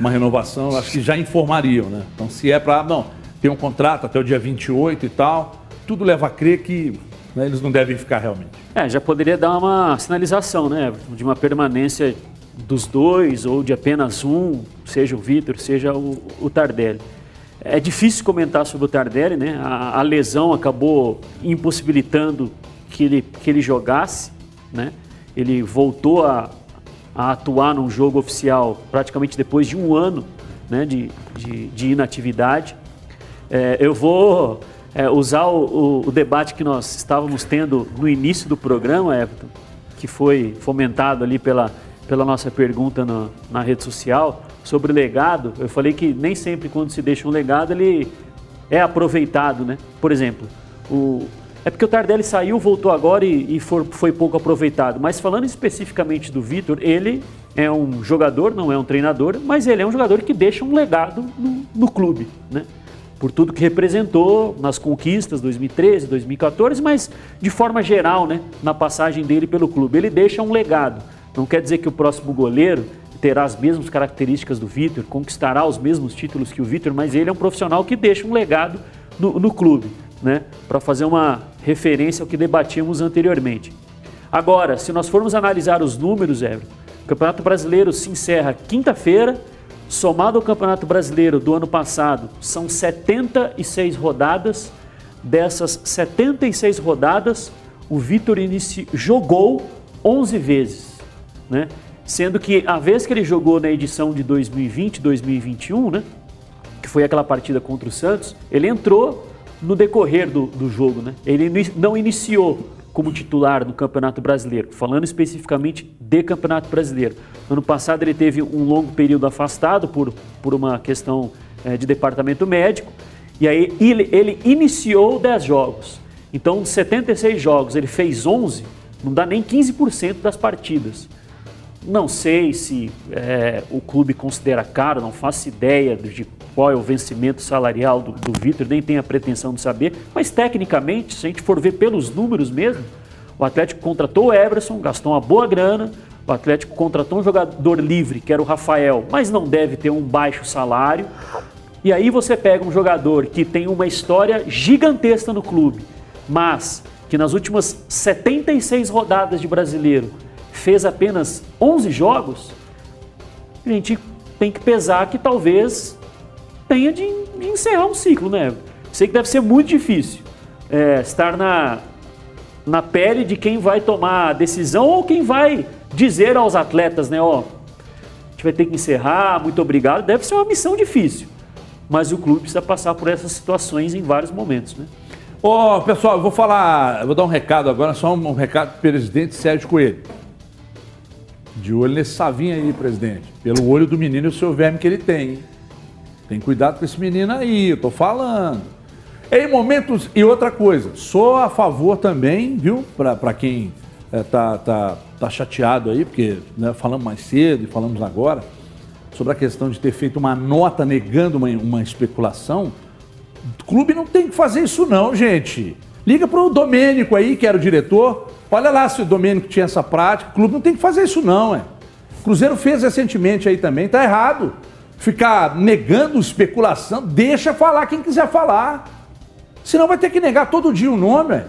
uma renovação, eu acho que já informariam, né? Então, se é para, não, tem um contrato até o dia 28 e tal, tudo leva a crer que né, eles não devem ficar realmente. É, já poderia dar uma sinalização, né? De uma permanência dos dois ou de apenas um, seja o Vitor, seja o, o, Tardelli. É difícil comentar sobre o Tardelli, né? A, a, lesão acabou impossibilitando que ele, que ele jogasse, né? Ele voltou a, a atuar num jogo oficial praticamente depois de um ano né, de, de, de inatividade. É, eu vou é, usar o, o, o, debate que nós estávamos tendo no início do programa, Everton, que foi fomentado ali pela, pela nossa pergunta na, na rede social, sobre legado. Eu falei que nem sempre quando se deixa um legado ele é aproveitado, né? Por exemplo, o, é porque o Tardelli saiu, voltou agora e, e for, foi pouco aproveitado. Mas falando especificamente do Vitor, ele é um jogador, não é um treinador, mas ele é um jogador que deixa um legado no, no clube, né? Por tudo que representou nas conquistas 2013, 2014, mas de forma geral, né, na passagem dele pelo clube. Ele deixa um legado. Não quer dizer que o próximo goleiro terá as mesmas características do Vitor, conquistará os mesmos títulos que o Vitor, mas ele é um profissional que deixa um legado no, no clube, né? Para fazer uma referência ao que debatíamos anteriormente. Agora, se nós formos analisar os números, Everton, o Campeonato Brasileiro se encerra quinta-feira, Somado ao Campeonato Brasileiro do ano passado, são 76 rodadas. Dessas 76 rodadas, o Vitor inici... jogou 11 vezes, né? Sendo que a vez que ele jogou na edição de 2020, 2021, né? Que foi aquela partida contra o Santos, ele entrou no decorrer do, do jogo, né? Ele não iniciou como titular no Campeonato Brasileiro, falando especificamente de Campeonato Brasileiro. Ano passado ele teve um longo período afastado por, por uma questão é, de departamento médico, e aí ele, ele iniciou 10 jogos. Então, 76 jogos, ele fez 11, não dá nem 15% das partidas. Não sei se é, o clube considera caro, não faço ideia de qual é o vencimento salarial do, do Vitor, nem tenho a pretensão de saber, mas tecnicamente, se a gente for ver pelos números mesmo, o Atlético contratou o Everson, gastou uma boa grana, o Atlético contratou um jogador livre, que era o Rafael, mas não deve ter um baixo salário. E aí você pega um jogador que tem uma história gigantesca no clube, mas que nas últimas 76 rodadas de brasileiro fez apenas 11 jogos, a gente tem que pesar que talvez tenha de, encerrar um ciclo, né? Sei que deve ser muito difícil é, estar na, na pele de quem vai tomar a decisão ou quem vai dizer aos atletas, né? Ó, a gente vai ter que encerrar, muito obrigado. Deve ser uma missão difícil, mas o clube precisa passar por essas situações em vários momentos, né? Ô, pessoal, eu vou falar, vou dar um recado agora, só um recado do presidente Sérgio Coelho. De olho nesse savinho aí, presidente. Pelo olho do menino e o seu verme que ele tem. Tem cuidado com esse menino aí, eu tô falando. Em momentos. E outra coisa, sou a favor também, viu? Para quem é, tá, tá, tá chateado aí, porque né, falamos mais cedo e falamos agora, sobre a questão de ter feito uma nota negando uma, uma especulação. O clube não tem que fazer isso, não, gente. Liga pro Domênico aí, que era o diretor. Olha lá se o Domênico tinha essa prática. O clube não tem que fazer isso, não, é. Cruzeiro fez recentemente aí também, tá errado. Ficar negando especulação, deixa falar quem quiser falar. Senão vai ter que negar todo dia o nome, é.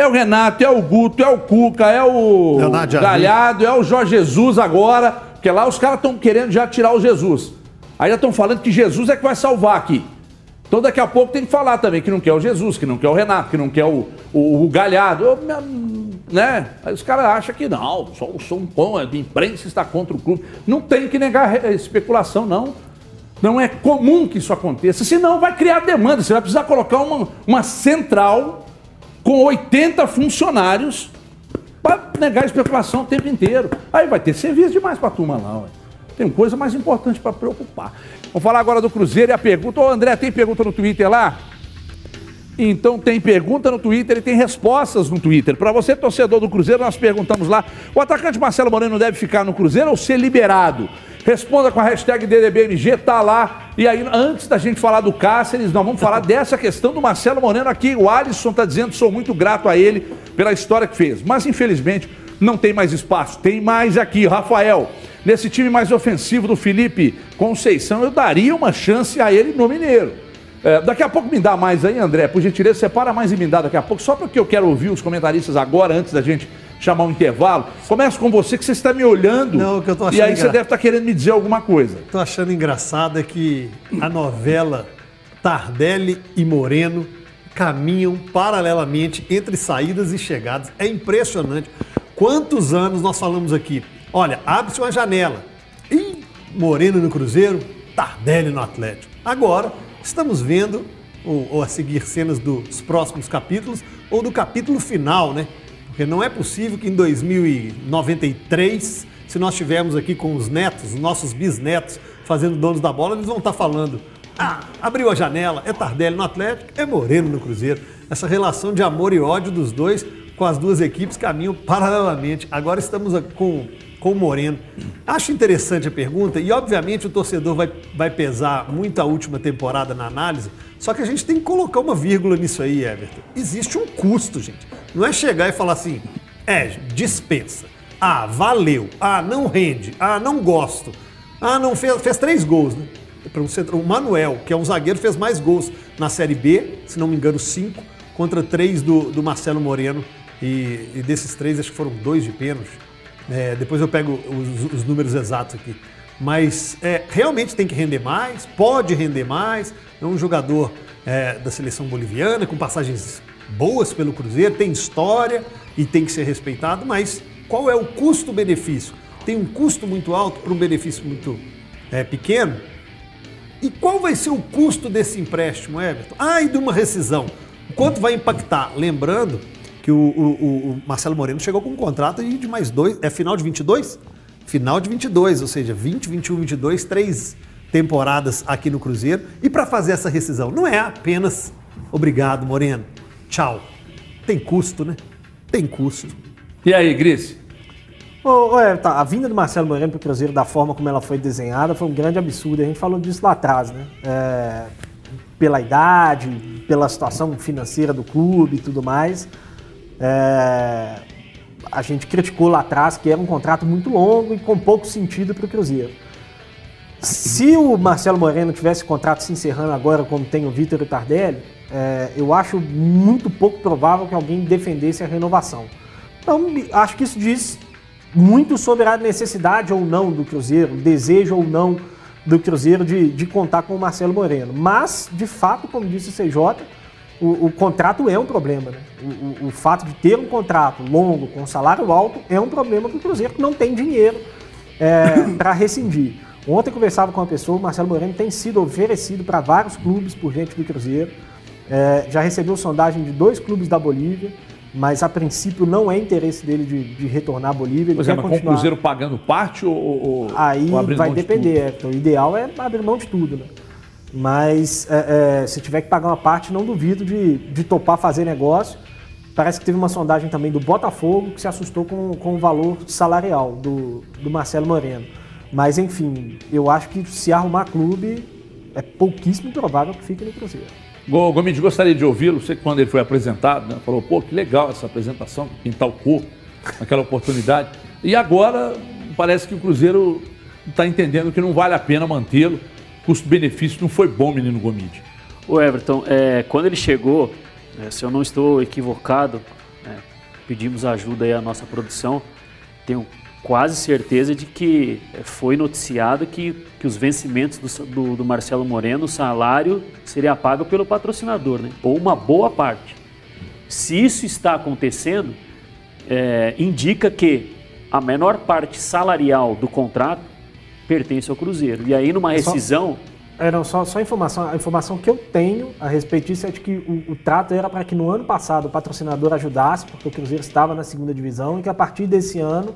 É o Renato, é o Guto, é o Cuca, é o Leonardo. Galhardo, é o Jorge Jesus agora. Porque lá os caras estão querendo já tirar o Jesus. Aí já estão falando que Jesus é que vai salvar aqui. Então daqui a pouco tem que falar também que não quer o Jesus, que não quer o Renato, que não quer o, o, o Galhardo. Ô, minha- Né? Aí os caras acham que não, só o som bom, a imprensa está contra o clube. Não tem que negar especulação, não. Não é comum que isso aconteça, senão vai criar demanda. Você vai precisar colocar uma, uma central com 80 funcionários para negar especulação o tempo inteiro. Aí vai ter serviço demais para a turma lá. Ué. Tem coisa mais importante para preocupar. Vamos falar agora do Cruzeiro e a pergunta. Ô André, tem pergunta no Twitter lá? Então tem pergunta no Twitter e tem respostas no Twitter. Para você, torcedor do Cruzeiro, nós perguntamos lá: o atacante Marcelo Moreno deve ficar no Cruzeiro ou ser liberado? Responda com a hashtag DDBMG, tá lá. E aí, antes da gente falar do Cáceres, nós vamos falar dessa questão do Marcelo Moreno aqui. O Alisson tá dizendo, sou muito grato a ele pela história que fez. Mas infelizmente não tem mais espaço. Tem mais aqui, Rafael. Nesse time mais ofensivo do Felipe Conceição, eu daria uma chance a ele no Mineiro. É, daqui a pouco me dá mais aí, André. Por gentileza, separa mais e me dá daqui a pouco, só porque eu quero ouvir os comentaristas agora, antes da gente chamar um intervalo. Começo com você, que você está me olhando. Não, que eu tô E achando aí você engra- deve estar querendo me dizer alguma coisa. Tô achando engraçado é que a novela Tardelli e Moreno caminham paralelamente entre saídas e chegadas. É impressionante. Quantos anos nós falamos aqui? Olha, abre-se uma janela. Ih, Moreno no Cruzeiro, Tardelli no Atlético. Agora, estamos vendo, ou, ou a seguir cenas dos próximos capítulos, ou do capítulo final, né? Porque não é possível que em 2093, se nós estivermos aqui com os netos, os nossos bisnetos, fazendo donos da bola, eles vão estar falando: ah, abriu a janela, é Tardelli no Atlético, é Moreno no Cruzeiro. Essa relação de amor e ódio dos dois com as duas equipes caminham paralelamente. Agora estamos com, com o Moreno. Acho interessante a pergunta e, obviamente, o torcedor vai, vai pesar muito a última temporada na análise, só que a gente tem que colocar uma vírgula nisso aí, Everton. Existe um custo, gente. Não é chegar e falar assim, é, dispensa. Ah, valeu. Ah, não rende. Ah, não gosto. Ah, não fez, fez três gols, né? Centro- O Manuel, que é um zagueiro, fez mais gols na Série B, se não me engano, cinco, contra três do, do Marcelo Moreno. E, e desses três, acho que foram dois de pênalti. É, depois eu pego os, os números exatos aqui. Mas é, realmente tem que render mais, pode render mais. É um jogador é, da seleção boliviana, com passagens boas pelo Cruzeiro, tem história e tem que ser respeitado, mas qual é o custo-benefício? Tem um custo muito alto para um benefício muito é, pequeno? E qual vai ser o custo desse empréstimo, Everton? Ah, e de uma rescisão. Quanto vai impactar? Lembrando que o, o- o Marcelo Moreno chegou com um contrato de mais dois. É final de 22? Final de 22, ou seja, 20, 21, 22, três temporadas aqui no Cruzeiro. E para fazer essa rescisão, não é apenas obrigado, Moreno, tchau. Tem custo, né? Tem custo. E aí, Gris? Ô, é, tá, a vinda do Marcelo Moreno para o Cruzeiro, da forma como ela foi desenhada, foi um grande absurdo. A gente falou disso lá atrás, né? É, pela idade, pela situação financeira do clube e tudo mais. É, a gente criticou lá atrás que era um contrato muito longo e com pouco sentido para o Cruzeiro. Se o Marcelo Moreno tivesse contrato se encerrando agora, como tem o Vitor e o Tardelli, é, eu acho muito pouco provável que alguém defendesse a renovação. Então, acho que isso diz muito sobre a necessidade ou não do Cruzeiro, desejo ou não do Cruzeiro de, de contar com o Marcelo Moreno. Mas, de fato, como disse o CJ, o, o contrato é um problema. Né? O, o, o, fato de ter um contrato longo, com salário alto, é um problema para o Cruzeiro que não tem dinheiro é, para rescindir. Ontem eu conversava com uma pessoa, o Marcelo Moreno tem sido oferecido para vários clubes por gente do Cruzeiro. É, já recebeu sondagem de dois clubes da Bolívia, mas a princípio não é interesse dele de, de retornar à Bolívia. Ele pois é, mas continuar... com o Cruzeiro pagando parte ou, ou Aí ou vai depender. É, então, o ideal é abrir mão de tudo, né? Mas é, é, se tiver que pagar uma parte, não duvido de, de topar fazer negócio. Parece que teve uma sondagem também do Botafogo que se assustou com, com o valor salarial do, do Marcelo Moreno. Mas enfim, eu acho que se arrumar clube, é pouquíssimo provável que fique no Cruzeiro. Gomes, gostaria de ouvi-lo. Você, quando ele foi apresentado, né, falou: pô, que legal essa apresentação, pintar o corpo naquela oportunidade. E agora parece que o Cruzeiro está entendendo que não vale a pena mantê-lo. Custo-benefício não foi bom, menino Gomide. O Everton, é, quando ele chegou, é, se eu não estou equivocado, é, pedimos ajuda aí à nossa produção. Tenho quase certeza de que foi noticiado que, que os vencimentos do, do, do Marcelo Moreno, o salário seria pago pelo patrocinador, né? ou uma boa parte. Se isso está acontecendo, é, indica que a menor parte salarial do contrato pertence ao Cruzeiro. E aí, numa rescisão. É, não, só, só informação. A informação que eu tenho a respeito disso é de que o, o trato era para que no ano passado o patrocinador ajudasse, porque o Cruzeiro estava na segunda divisão, e que a partir desse ano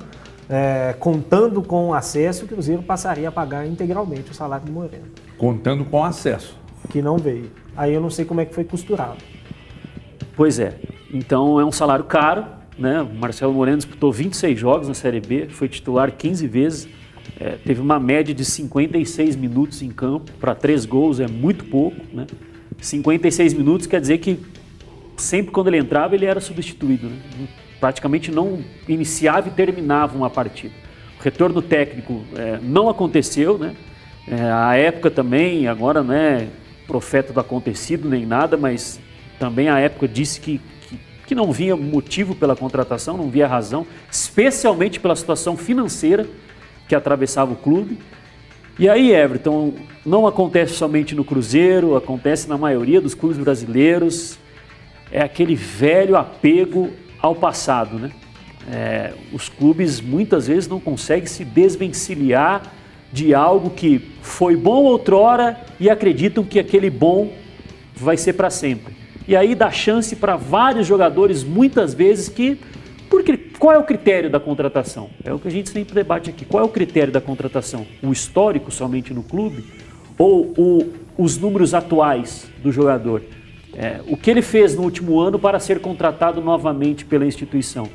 é, contando com o acesso, o Cruzeiro passaria a pagar integralmente o salário do Moreno. Contando com acesso. Que não veio. Aí eu não sei como é que foi costurado. Pois é. Então é um salário caro. Né? O Marcelo Moreno disputou 26 jogos na Série B, foi titular 15 vezes. É, teve uma média de 56 minutos em campo, para três gols é muito pouco. Né? 56 minutos quer dizer que sempre quando ele entrava ele era substituído. Né? Praticamente não iniciava e terminava uma partida. O retorno técnico é, não aconteceu, né? É, a época também, agora não é profeta do acontecido nem nada, mas também a época disse que, que, que não vinha motivo pela contratação, não via razão, especialmente pela situação financeira que atravessava o clube. E aí, Everton, não acontece somente no Cruzeiro, acontece na maioria dos clubes brasileiros. É aquele velho apego ao passado, né? É, os clubes muitas vezes não conseguem se desvencilhar de algo que foi bom outrora e acreditam que aquele bom vai ser para sempre. E aí dá chance para vários jogadores, muitas vezes, que. Porque, qual é o critério da contratação? É o que a gente sempre debate aqui. Qual é o critério da contratação? O histórico somente no clube? Ou o, os números atuais do jogador? É, o que ele fez no último ano para ser contratado novamente pela instituição.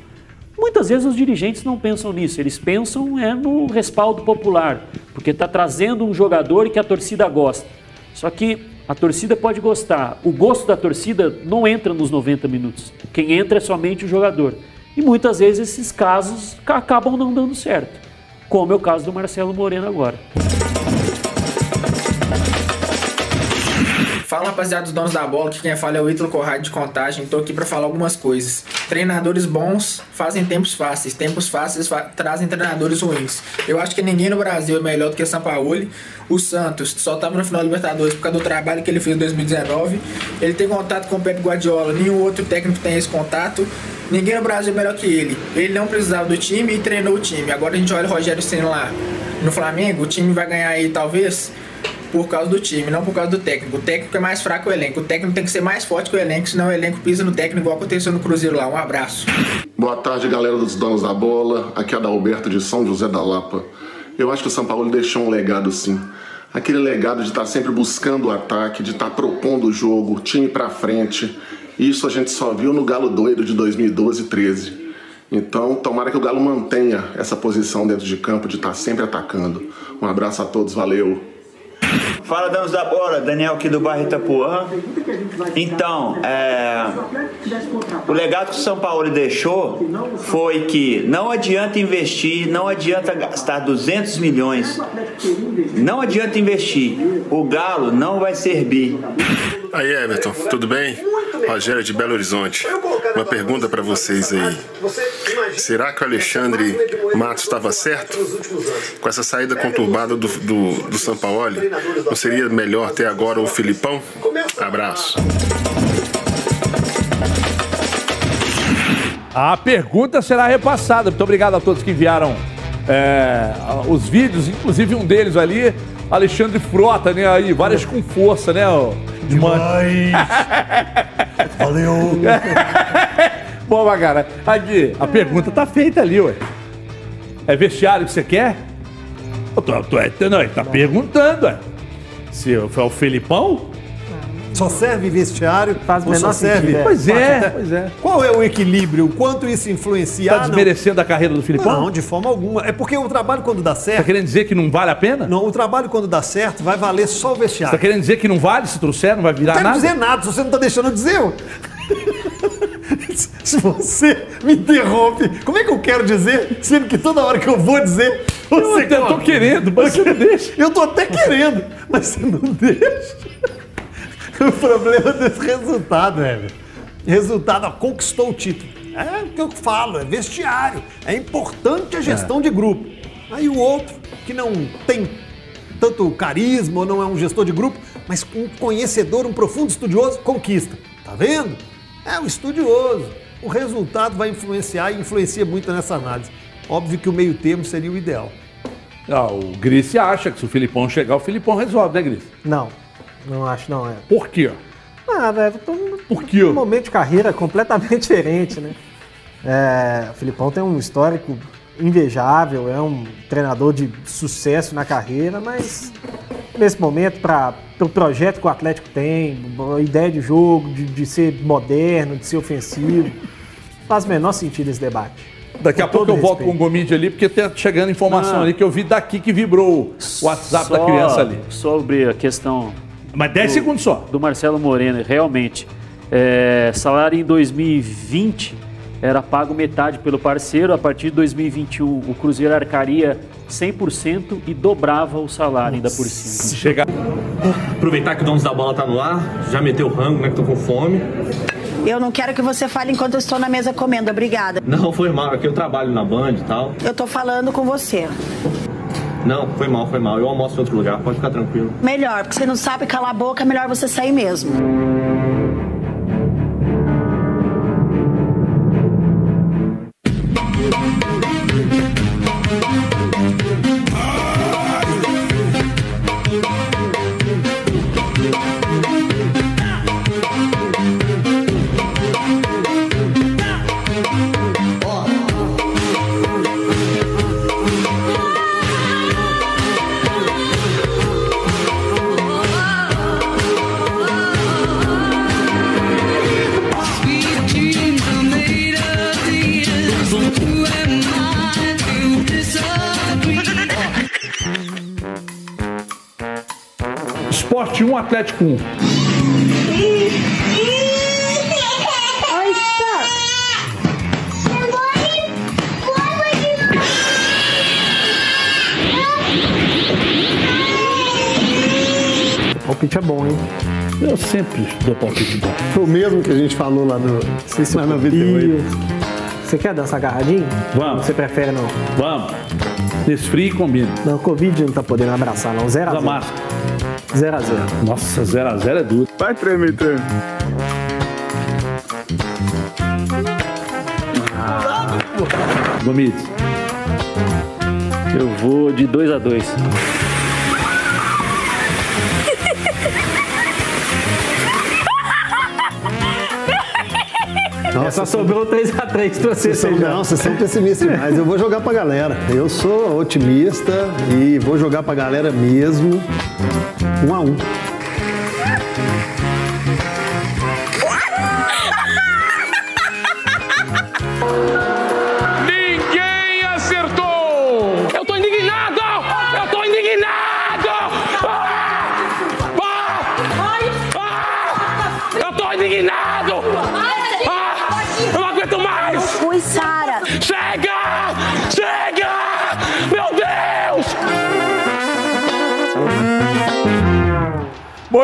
Muitas vezes os dirigentes não pensam nisso, eles pensam é no respaldo popular, porque está trazendo um jogador que a torcida gosta. Só que a torcida pode gostar, o gosto da torcida não entra nos 90 minutos, quem entra é somente o jogador. E muitas vezes esses casos acabam não dando certo, como é o caso do Marcelo Moreno agora. Rapaziada dos donos da bola, que quem fala é o Ítalo Corrado de Contagem. Tô aqui para falar algumas coisas. Treinadores bons fazem tempos fáceis, tempos fáceis fa trazem treinadores ruins. Eu acho que ninguém no Brasil é melhor do que o Sampaoli. O Santos só tava no final da Libertadores por causa do trabalho que ele fez em 2019. Ele tem contato com o Pep Guardiola, nenhum outro técnico tem esse contato. Ninguém no Brasil é melhor que ele. Ele não precisava do time e treinou o time. Agora a gente olha o Rogério Senna lá no Flamengo, o time vai ganhar aí talvez por causa do time, não por causa do técnico. O técnico é mais fraco que o elenco. O técnico tem que ser mais forte que o elenco, senão o elenco pisa no técnico, igual aconteceu no Cruzeiro lá. Um abraço. Boa tarde, galera dos donos da bola. Aqui é da Alberto de São José da Lapa. Eu acho que o São Paulo deixou um legado sim. Aquele legado de estar sempre buscando o ataque, de estar propondo o jogo, time para frente. Isso a gente só viu no Galo Doido de 2012 e 13. Então, tomara que o Galo mantenha essa posição dentro de campo de estar sempre atacando. Um abraço a todos, valeu. Fala, danos da bola, Daniel aqui do bairro Itapuã. Então, é, o legado que o São Paulo deixou foi que não adianta investir, não adianta gastar 200 milhões, não adianta investir, o Galo não vai servir. Aí, Everton, tudo bem? Rogério de Belo Horizonte. Uma pergunta para vocês aí. Será que o Alexandre Matos estava certo? Com essa saída conturbada do, do, do Sampaoli, não seria melhor ter agora o Filipão? Abraço. A pergunta será repassada. Muito obrigado a todos que enviaram é, os vídeos, inclusive um deles ali, Alexandre Frota, né? Aí, várias com força, né? Demais. Valeu. Bom, cara, aqui, a pergunta tá feita ali, ué. É vestiário que você quer? Eu tô, tô, é, não, ele tá perguntando, ué. Se foi o Felipão? Só serve vestiário? Faz o menor sentido, é. Pois é, pois é. Qual é o equilíbrio? O quanto isso influencia? Tá Ah, não. desmerecendo a carreira do Filipão? Não, de forma alguma. É porque o trabalho, quando dá certo. Tá querendo dizer que não vale a pena? Não, o trabalho, quando dá certo, vai valer só o Você vestiário. tá querendo dizer que não vale se trouxer, não vai virar não quero nada? dizer nada, se você não tá deixando eu dizer. eu. se você me interrompe, como é que eu quero dizer, sendo que toda hora que eu vou dizer, você até tô corta? querendo, mas você não deixa. Eu tô até querendo, mas você não deixa. O problema desse resultado, velho. Resultado, ó, conquistou o título. É o que eu falo, é vestiário. É importante a gestão de grupo. Aí o outro, que não tem tanto carisma ou não é um gestor de grupo, mas um conhecedor, um profundo estudioso, conquista. Tá vendo? É o estudioso. O resultado vai influenciar e influencia muito nessa análise. Óbvio que o meio termo seria o ideal. Ah, o Grice acha que se o Filipão chegar, o Filipão resolve, né, Grice? Não, não acho, não é. Por quê? Ah, velho, eu tô num- Por quê? num momento de carreira completamente diferente, né? É, o Filipão tem um histórico invejável, é um treinador de sucesso na carreira, mas nesse momento, para o projeto que o Atlético tem, a ideia de jogo, de, de ser moderno, de ser ofensivo, faz o menor sentido esse debate. Daqui a Com pouco eu volto com o. Gomide ali, porque tá chegando informação Ah. ali que eu vi daqui que vibrou o WhatsApp da Só criança ali. Sobre a questão. Mas 10 do- segundos só. Do Marcelo Moreno, realmente. é, salário em 2020 era pago metade pelo parceiro, a partir de 2021 o Cruzeiro arcaria 100% e dobrava o salário ainda por cima. Chega. Aproveitar que o Donos da Bola tá no ar, já meteu o rango, né? Que tô com fome. Eu não quero que você fale enquanto eu estou na mesa comendo, obrigada. Não, foi mal, aqui eu trabalho na Band e tal. Eu tô falando com você. Não, foi mal, foi mal. Eu almoço em outro lugar, pode ficar tranquilo. Melhor, porque você não sabe calar a boca, é melhor você sair mesmo. Esporte 1, Atlético 1. O palpite é bom, hein? Eu sempre dou palpite bom. Foi o mesmo que a gente falou lá no, Sei se lá no. VT8. Você quer dançar agarradinho? Vamos. Você prefere não? Vamos. Desfrio e combina. Não, o Covid não tá podendo abraçar, não. 0 a Usa 0 máscara. 0 a 0 Nossa, 0x0 é duro. Vai tremer, tremer. Gomides. Eu vou de 2 a 2 Só sobrou 3x3 pra você, são, Sejão. não, vocês são pessimistas demais. Eu vou jogar pra galera. Eu sou otimista e vou jogar pra galera mesmo. Um a um.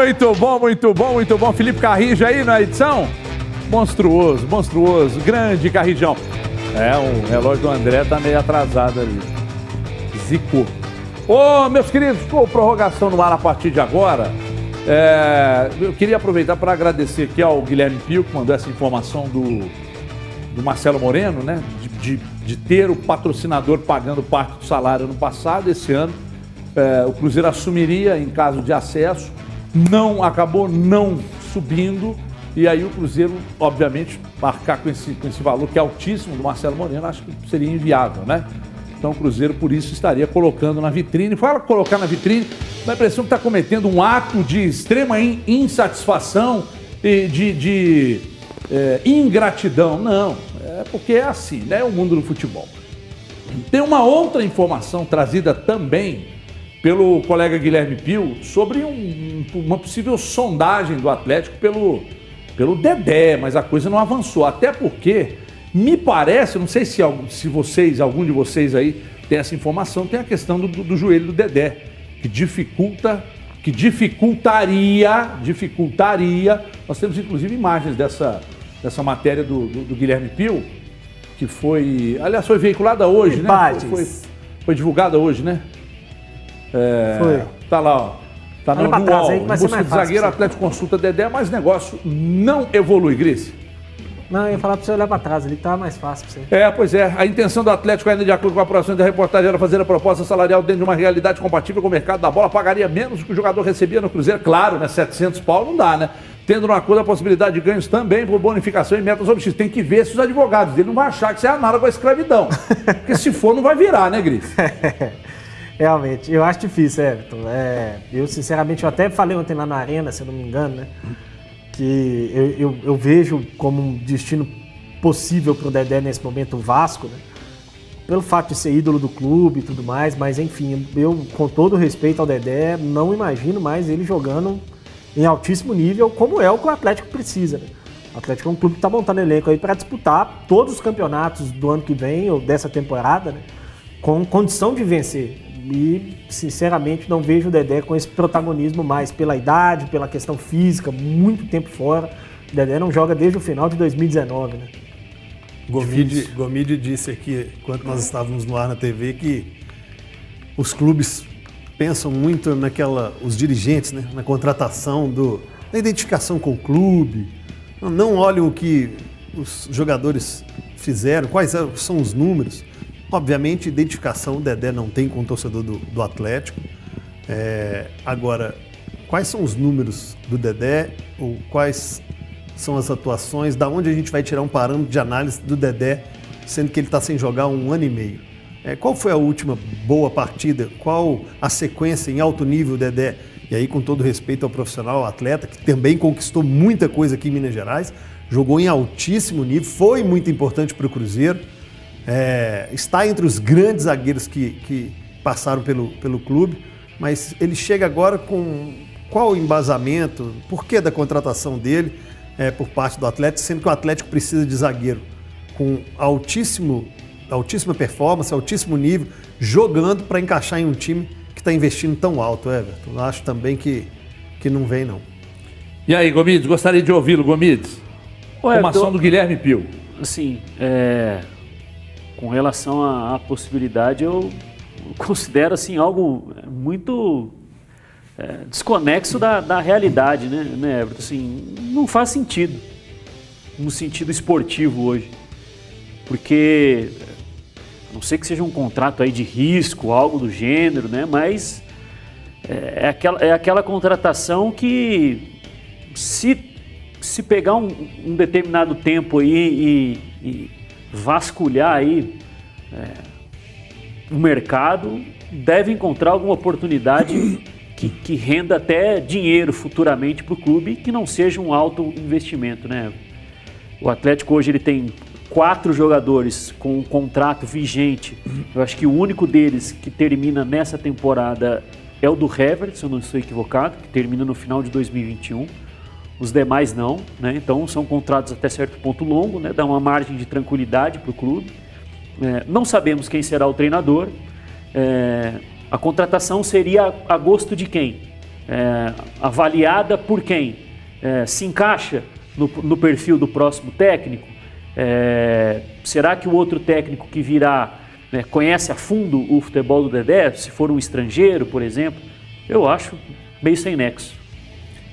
Muito bom, muito bom, muito bom. Felipe Carrijo aí na edição. Monstruoso, monstruoso, grande Carrijão. É, o relógio do André tá meio atrasado ali. Zicou. Ô, meus queridos, com prorrogação no ar a partir de agora, é, eu queria aproveitar para agradecer aqui ao Guilherme Pio, que mandou essa informação do, do Marcelo Moreno, né? De, de, de ter o patrocinador pagando parte do salário no passado, esse ano. é, o Cruzeiro assumiria em caso de acesso, não acabou não subindo. E aí o Cruzeiro, obviamente, marcar com esse, com esse valor que é altíssimo do Marcelo Moreno, acho que seria inviável, né? Então o Cruzeiro, por isso, estaria colocando na vitrine. Fala colocar na vitrine, dá a impressão que está cometendo um ato de extrema in- insatisfação e de, de, é, ingratidão. Não, é porque é assim, né? O mundo do futebol. Tem uma outra informação trazida também pelo colega Guilherme Pio sobre um- uma possível sondagem do Atlético pelo, pelo Dedé, mas a coisa não avançou. Até porque, me parece, não sei se, se vocês, algum de vocês aí tem essa informação, tem a questão do, do- joelho do Dedé, que dificulta, que dificultaria, dificultaria. Nós temos inclusive imagens dessa, dessa matéria do, do- do Guilherme Pio, que foi, aliás, foi veiculada hoje, né? Foi, foi, foi divulgada hoje, né? É, Foi. Tá lá, ó. Tá no, no trás UOL. Em busca de fácil zagueiro. Atlético consulta Dedé, mas o negócio não evolui, Gris. Não, eu ia falar pra você olhar pra trás ali, que tava mais fácil pra você. É, pois é. A intenção do Atlético, ainda de acordo com a apuração da reportagem, era fazer a proposta salarial dentro de uma realidade compatível com o mercado da bola. Pagaria menos do que o jogador recebia no Cruzeiro. Claro, né? 700 pau não dá, né? Tendo no acordo a possibilidade de ganhos também por bonificação e metas X. Tem que ver se os advogados dele não vão achar que isso é análogo à escravidão. Porque se for, não vai virar, né, Gris? Realmente, eu acho difícil, Everton. É, eu, sinceramente, eu até falei ontem lá na Arena, se eu não me engano, né? Que eu, eu, eu vejo como um destino possível para o Dedé nesse momento o Vasco, né? Pelo fato de ser ídolo do clube e tudo mais, mas enfim, eu, com todo respeito ao Dedé, não imagino mais ele jogando em altíssimo nível, como é o que o Atlético precisa, né? O Atlético é um clube que está montando elenco aí para disputar todos os campeonatos do ano que vem ou dessa temporada, né? com condição de vencer. E, sinceramente, não vejo o Dedé com esse protagonismo mais pela idade, pela questão física, muito tempo fora. O Dedé não joga desde o final de 2019, né? Gomide, Gomide disse aqui, enquanto nós estávamos no ar na TV, que os clubes pensam muito naquela, os dirigentes, né, na contratação do, na identificação com o clube, não- não olham o que os jogadores fizeram, quais são os números. Obviamente, identificação o Dedé não tem com o torcedor do, do Atlético. É, agora, quais são os números do Dedé? Ou quais são as atuações? Da onde a gente vai tirar um parâmetro de análise do Dedé, sendo que ele está sem jogar um ano e meio? É, qual foi a última boa partida? Qual a sequência em alto nível, Dedé? E aí, com todo respeito ao profissional, ao atleta, que também conquistou muita coisa aqui em Minas Gerais, jogou em altíssimo nível, foi muito importante para o Cruzeiro, é, está entre os grandes zagueiros que, que passaram pelo, pelo clube, mas ele chega agora com qual o embasamento, por que da contratação dele é, por parte do Atlético, sendo que o Atlético precisa de zagueiro com altíssimo, altíssima performance, altíssimo nível, jogando para encaixar em um time que está investindo tão alto, Everton. Eu acho também que, que não vem, não. E aí, Gomides, gostaria de ouvi-lo, Gomides. Formação do Guilherme Pio. Assim, é, com relação à, à possibilidade, eu considero assim algo muito é, desconexo da, da realidade, né, né, Everton? Assim, não faz sentido no sentido esportivo hoje, porque a não sei que seja um contrato aí de risco, algo do gênero, né? Mas é, é aquela, é aquela contratação que se, se pegar um, um determinado tempo aí e, e vasculhar aí é, o mercado, deve encontrar alguma oportunidade que, que renda até dinheiro futuramente para o clube que não seja um alto investimento, né? O Atlético hoje ele tem quatro jogadores com um contrato vigente. Eu acho que o único deles que termina nessa temporada é o do Hever, se eu não estou equivocado, que termina no final de 2021. Os demais não, né? Então são contratos até certo ponto longo, né? Dá uma margem de tranquilidade para o clube. É, não sabemos quem será o treinador. É, a contratação seria a gosto de quem? É, avaliada por quem? É, se encaixa no, no, perfil do próximo técnico? É, será que o outro técnico que virá né, conhece a fundo o futebol do Dedé? Se for um estrangeiro, por exemplo? Eu acho meio sem nexo.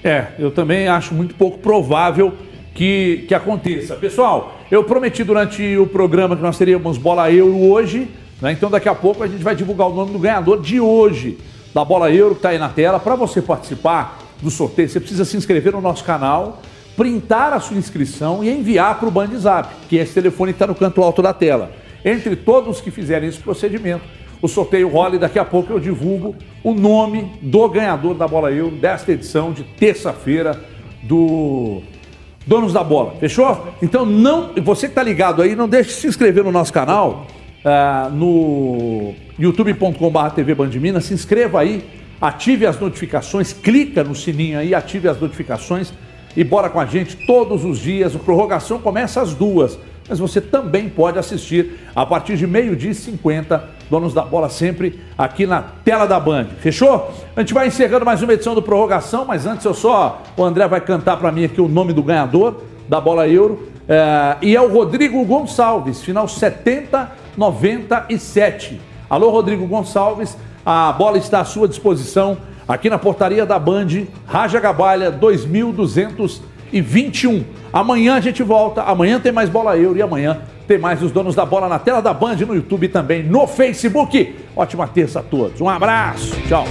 É, eu também acho muito pouco provável que, que aconteça. Pessoal, eu prometi durante o programa que nós teríamos bola euro hoje, né? então daqui a pouco a gente vai divulgar o nome do ganhador de hoje da bola euro que está aí na tela. Para você participar do sorteio, você precisa se inscrever no nosso canal, printar a sua inscrição e enviar para o Band Zap, que é esse telefone que está no canto alto da tela. Entre todos que fizerem esse procedimento, o sorteio rola e daqui a pouco eu divulgo o nome do ganhador da Bola Euro desta edição de terça-feira do Donos da Bola. Fechou? Então não, você que está ligado aí, não deixe de se inscrever no nosso canal, uh, no youtube.com.br TV Bandiminas, se inscreva aí, ative as notificações, clica no sininho aí, ative as notificações e bora com a gente todos os dias. A prorrogação começa às duas mas você também pode assistir a partir de meio-dia e 50, donos da bola sempre aqui na tela da Band. Fechou? A gente vai encerrando mais uma edição do Prorrogação, mas antes eu só. O André vai cantar para mim aqui o nome do ganhador da bola euro. É, e é o Rodrigo Gonçalves, final 7097. Alô, Rodrigo Gonçalves, a bola está à sua disposição aqui na portaria da Band, Raja Gabalha 2221. Amanhã a gente volta, amanhã tem mais Bola Euro e amanhã tem mais os donos da bola na tela da Band, no YouTube e também no Facebook. Ótima terça a todos. Um abraço. Tchau.